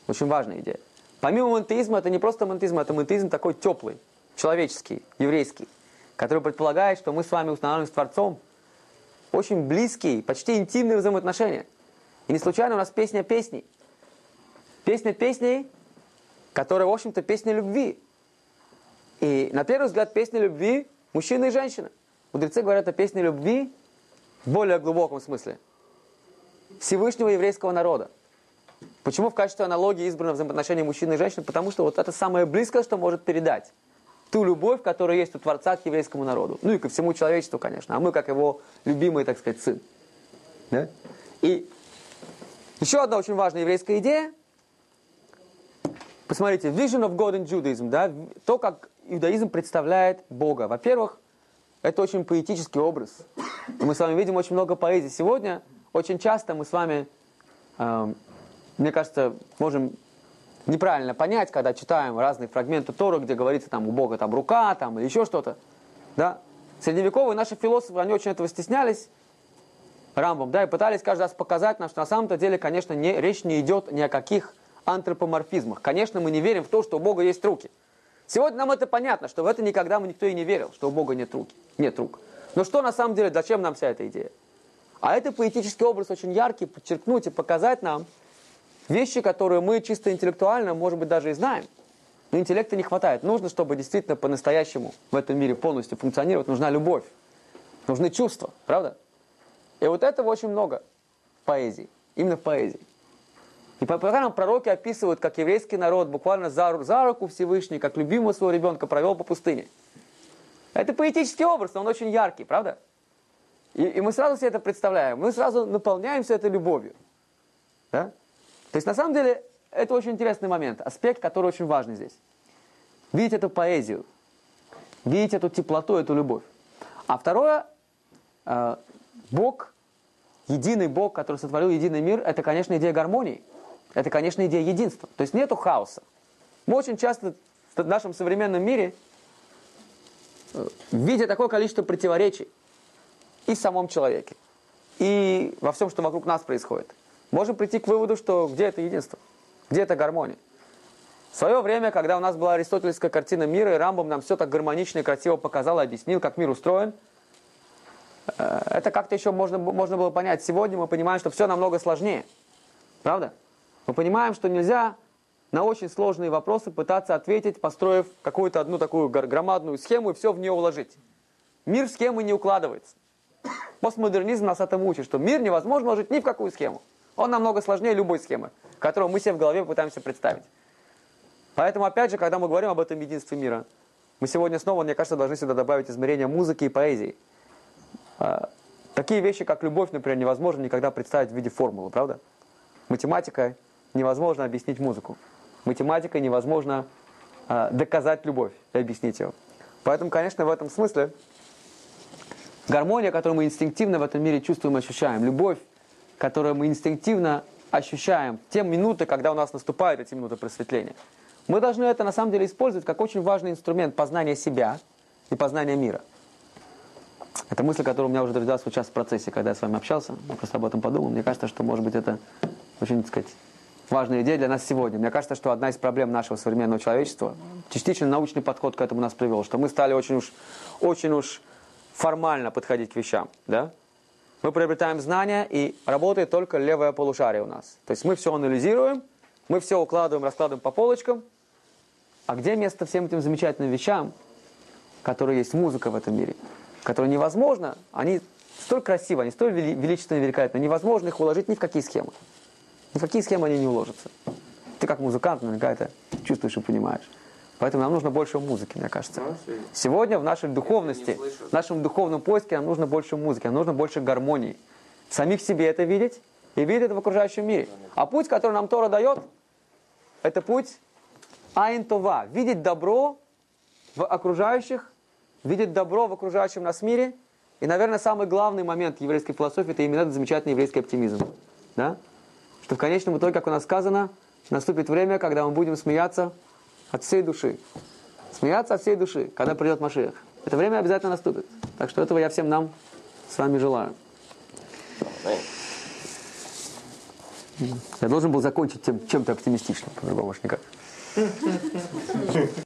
Очень важная идея. Помимо монотеизма, это не просто монотеизм, это монотеизм такой теплый, человеческий, еврейский, который предполагает, что мы с вами устанавливаем с Творцом очень близкие, почти интимные взаимоотношения. И не случайно у нас песня песней. Песня песней, которая, в общем-то, песня любви. И на первый взгляд песня любви мужчина и женщина. Мудрецы говорят о песне любви в более глубоком смысле. Всевышнего еврейского народа. Почему в качестве аналогии избрано взаимоотношения мужчины и женщины? Потому что вот это самое близкое, что может передать ту любовь, которая есть у Творца к еврейскому народу. Ну и ко всему человечеству, конечно. А мы как его любимый, так сказать, сын. Да? И еще одна очень важная еврейская идея. Посмотрите, vision of God in Judaism, да, то, как иудаизм представляет Бога. Во-первых, это очень поэтический образ. Мы с вами видим очень много поэзии. Сегодня очень часто мы с вами, э, мне кажется, можем неправильно понять, когда читаем разные фрагменты Тора, где говорится там у Бога там рука, там или еще что-то. Да? Средневековые наши философы, они очень этого стеснялись, Рамбом, да, и пытались каждый раз показать нам, что на самом-то деле, конечно, не, речь не идет ни о каких антропоморфизмах. Конечно, мы не верим в то, что у Бога есть руки. Сегодня нам это понятно, что в это никогда мы никто и не верил, что у Бога нет рук. Нет рук. Но что на самом деле, зачем нам вся эта идея? А это поэтический образ очень яркий, подчеркнуть и показать нам вещи, которые мы чисто интеллектуально, может быть, даже и знаем. Но интеллекта не хватает. Нужно, чтобы действительно по-настоящему в этом мире полностью функционировать, нужна любовь. Нужны чувства, правда? И вот этого очень много в поэзии. Именно в поэзии. И по программам пророки описывают, как еврейский народ буквально за, за руку Всевышний, как любимого своего ребенка провел по пустыне. Это поэтический образ, но он очень яркий, правда? И, и мы сразу себе это представляем. Мы сразу наполняемся этой любовью. Да? То есть, на самом деле, это очень интересный момент, аспект, который очень важный здесь. Видеть эту поэзию, видеть эту теплоту, эту любовь. А второе, э, Бог единый Бог, который сотворил единый мир, это, конечно, идея гармонии. Это, конечно, идея единства. То есть нету хаоса. Мы очень часто в нашем современном мире, э, видя такое количество противоречий и в самом человеке, и во всем, что вокруг нас происходит, можем прийти к выводу, что где это единство, где это гармония. В свое время, когда у нас была аристотельская картина мира, и Рамбом нам все так гармонично и красиво показал и объяснил, как мир устроен, э, это как-то еще можно, можно было понять. Сегодня мы понимаем, что все намного сложнее. Правда? Мы понимаем, что нельзя на очень сложные вопросы пытаться ответить, построив какую-то одну такую громадную схему и все в нее уложить. Мир в схемы не укладывается. Постмодернизм нас этому учит, что мир невозможно уложить ни в какую схему. Он намного сложнее любой схемы, которую мы себе в голове пытаемся представить. Поэтому, опять же, когда мы говорим об этом единстве мира, мы сегодня снова, мне кажется, должны сюда добавить измерения музыки и поэзии. А, такие вещи, как любовь, например, невозможно никогда представить в виде формулы, правда? Математика невозможно объяснить музыку. Математикой невозможно а, доказать любовь и объяснить ее. Поэтому, конечно, в этом смысле гармония, которую мы инстинктивно в этом мире чувствуем и ощущаем, любовь, которую мы инстинктивно ощущаем в те минуты, когда у нас наступают эти минуты просветления, мы должны это на самом деле использовать как очень важный инструмент познания себя и познания мира. Это мысль, которая у меня уже родилась сейчас в процессе, когда я с вами общался. Я просто об этом подумал. Мне кажется, что, может быть, это очень, так сказать, важная идея для нас сегодня. Мне кажется, что одна из проблем нашего современного человечества, частично научный подход к этому нас привел, что мы стали очень уж, очень уж формально подходить к вещам. Да? Мы приобретаем знания, и работает только левое полушарие у нас. То есть мы все анализируем, мы все укладываем, раскладываем по полочкам. А где место всем этим замечательным вещам, которые есть музыка в этом мире, которые невозможно, они столь красивы, они столь величественно великолепны, невозможно их уложить ни в какие схемы. Ни в какие схемы они не уложатся. Ты как музыкант наверняка это чувствуешь и понимаешь. Поэтому нам нужно больше музыки, мне кажется. Сегодня в нашей духовности, в нашем духовном поиске нам нужно больше музыки, нам нужно больше гармонии. Самих себе это видеть и видеть это в окружающем мире. А путь, который нам Тора дает, это путь Айн-Това. Видеть добро в окружающих, видеть добро в окружающем нас мире. И, наверное, самый главный момент еврейской философии – это именно этот замечательный еврейский оптимизм. Да? что в конечном итоге, как у нас сказано, наступит время, когда мы будем смеяться от всей души. Смеяться от всей души, когда придет Машиах. Это время обязательно наступит. Так что этого я всем нам с вами желаю. Я должен был закончить тем, чем-то оптимистичным, по-другому никак.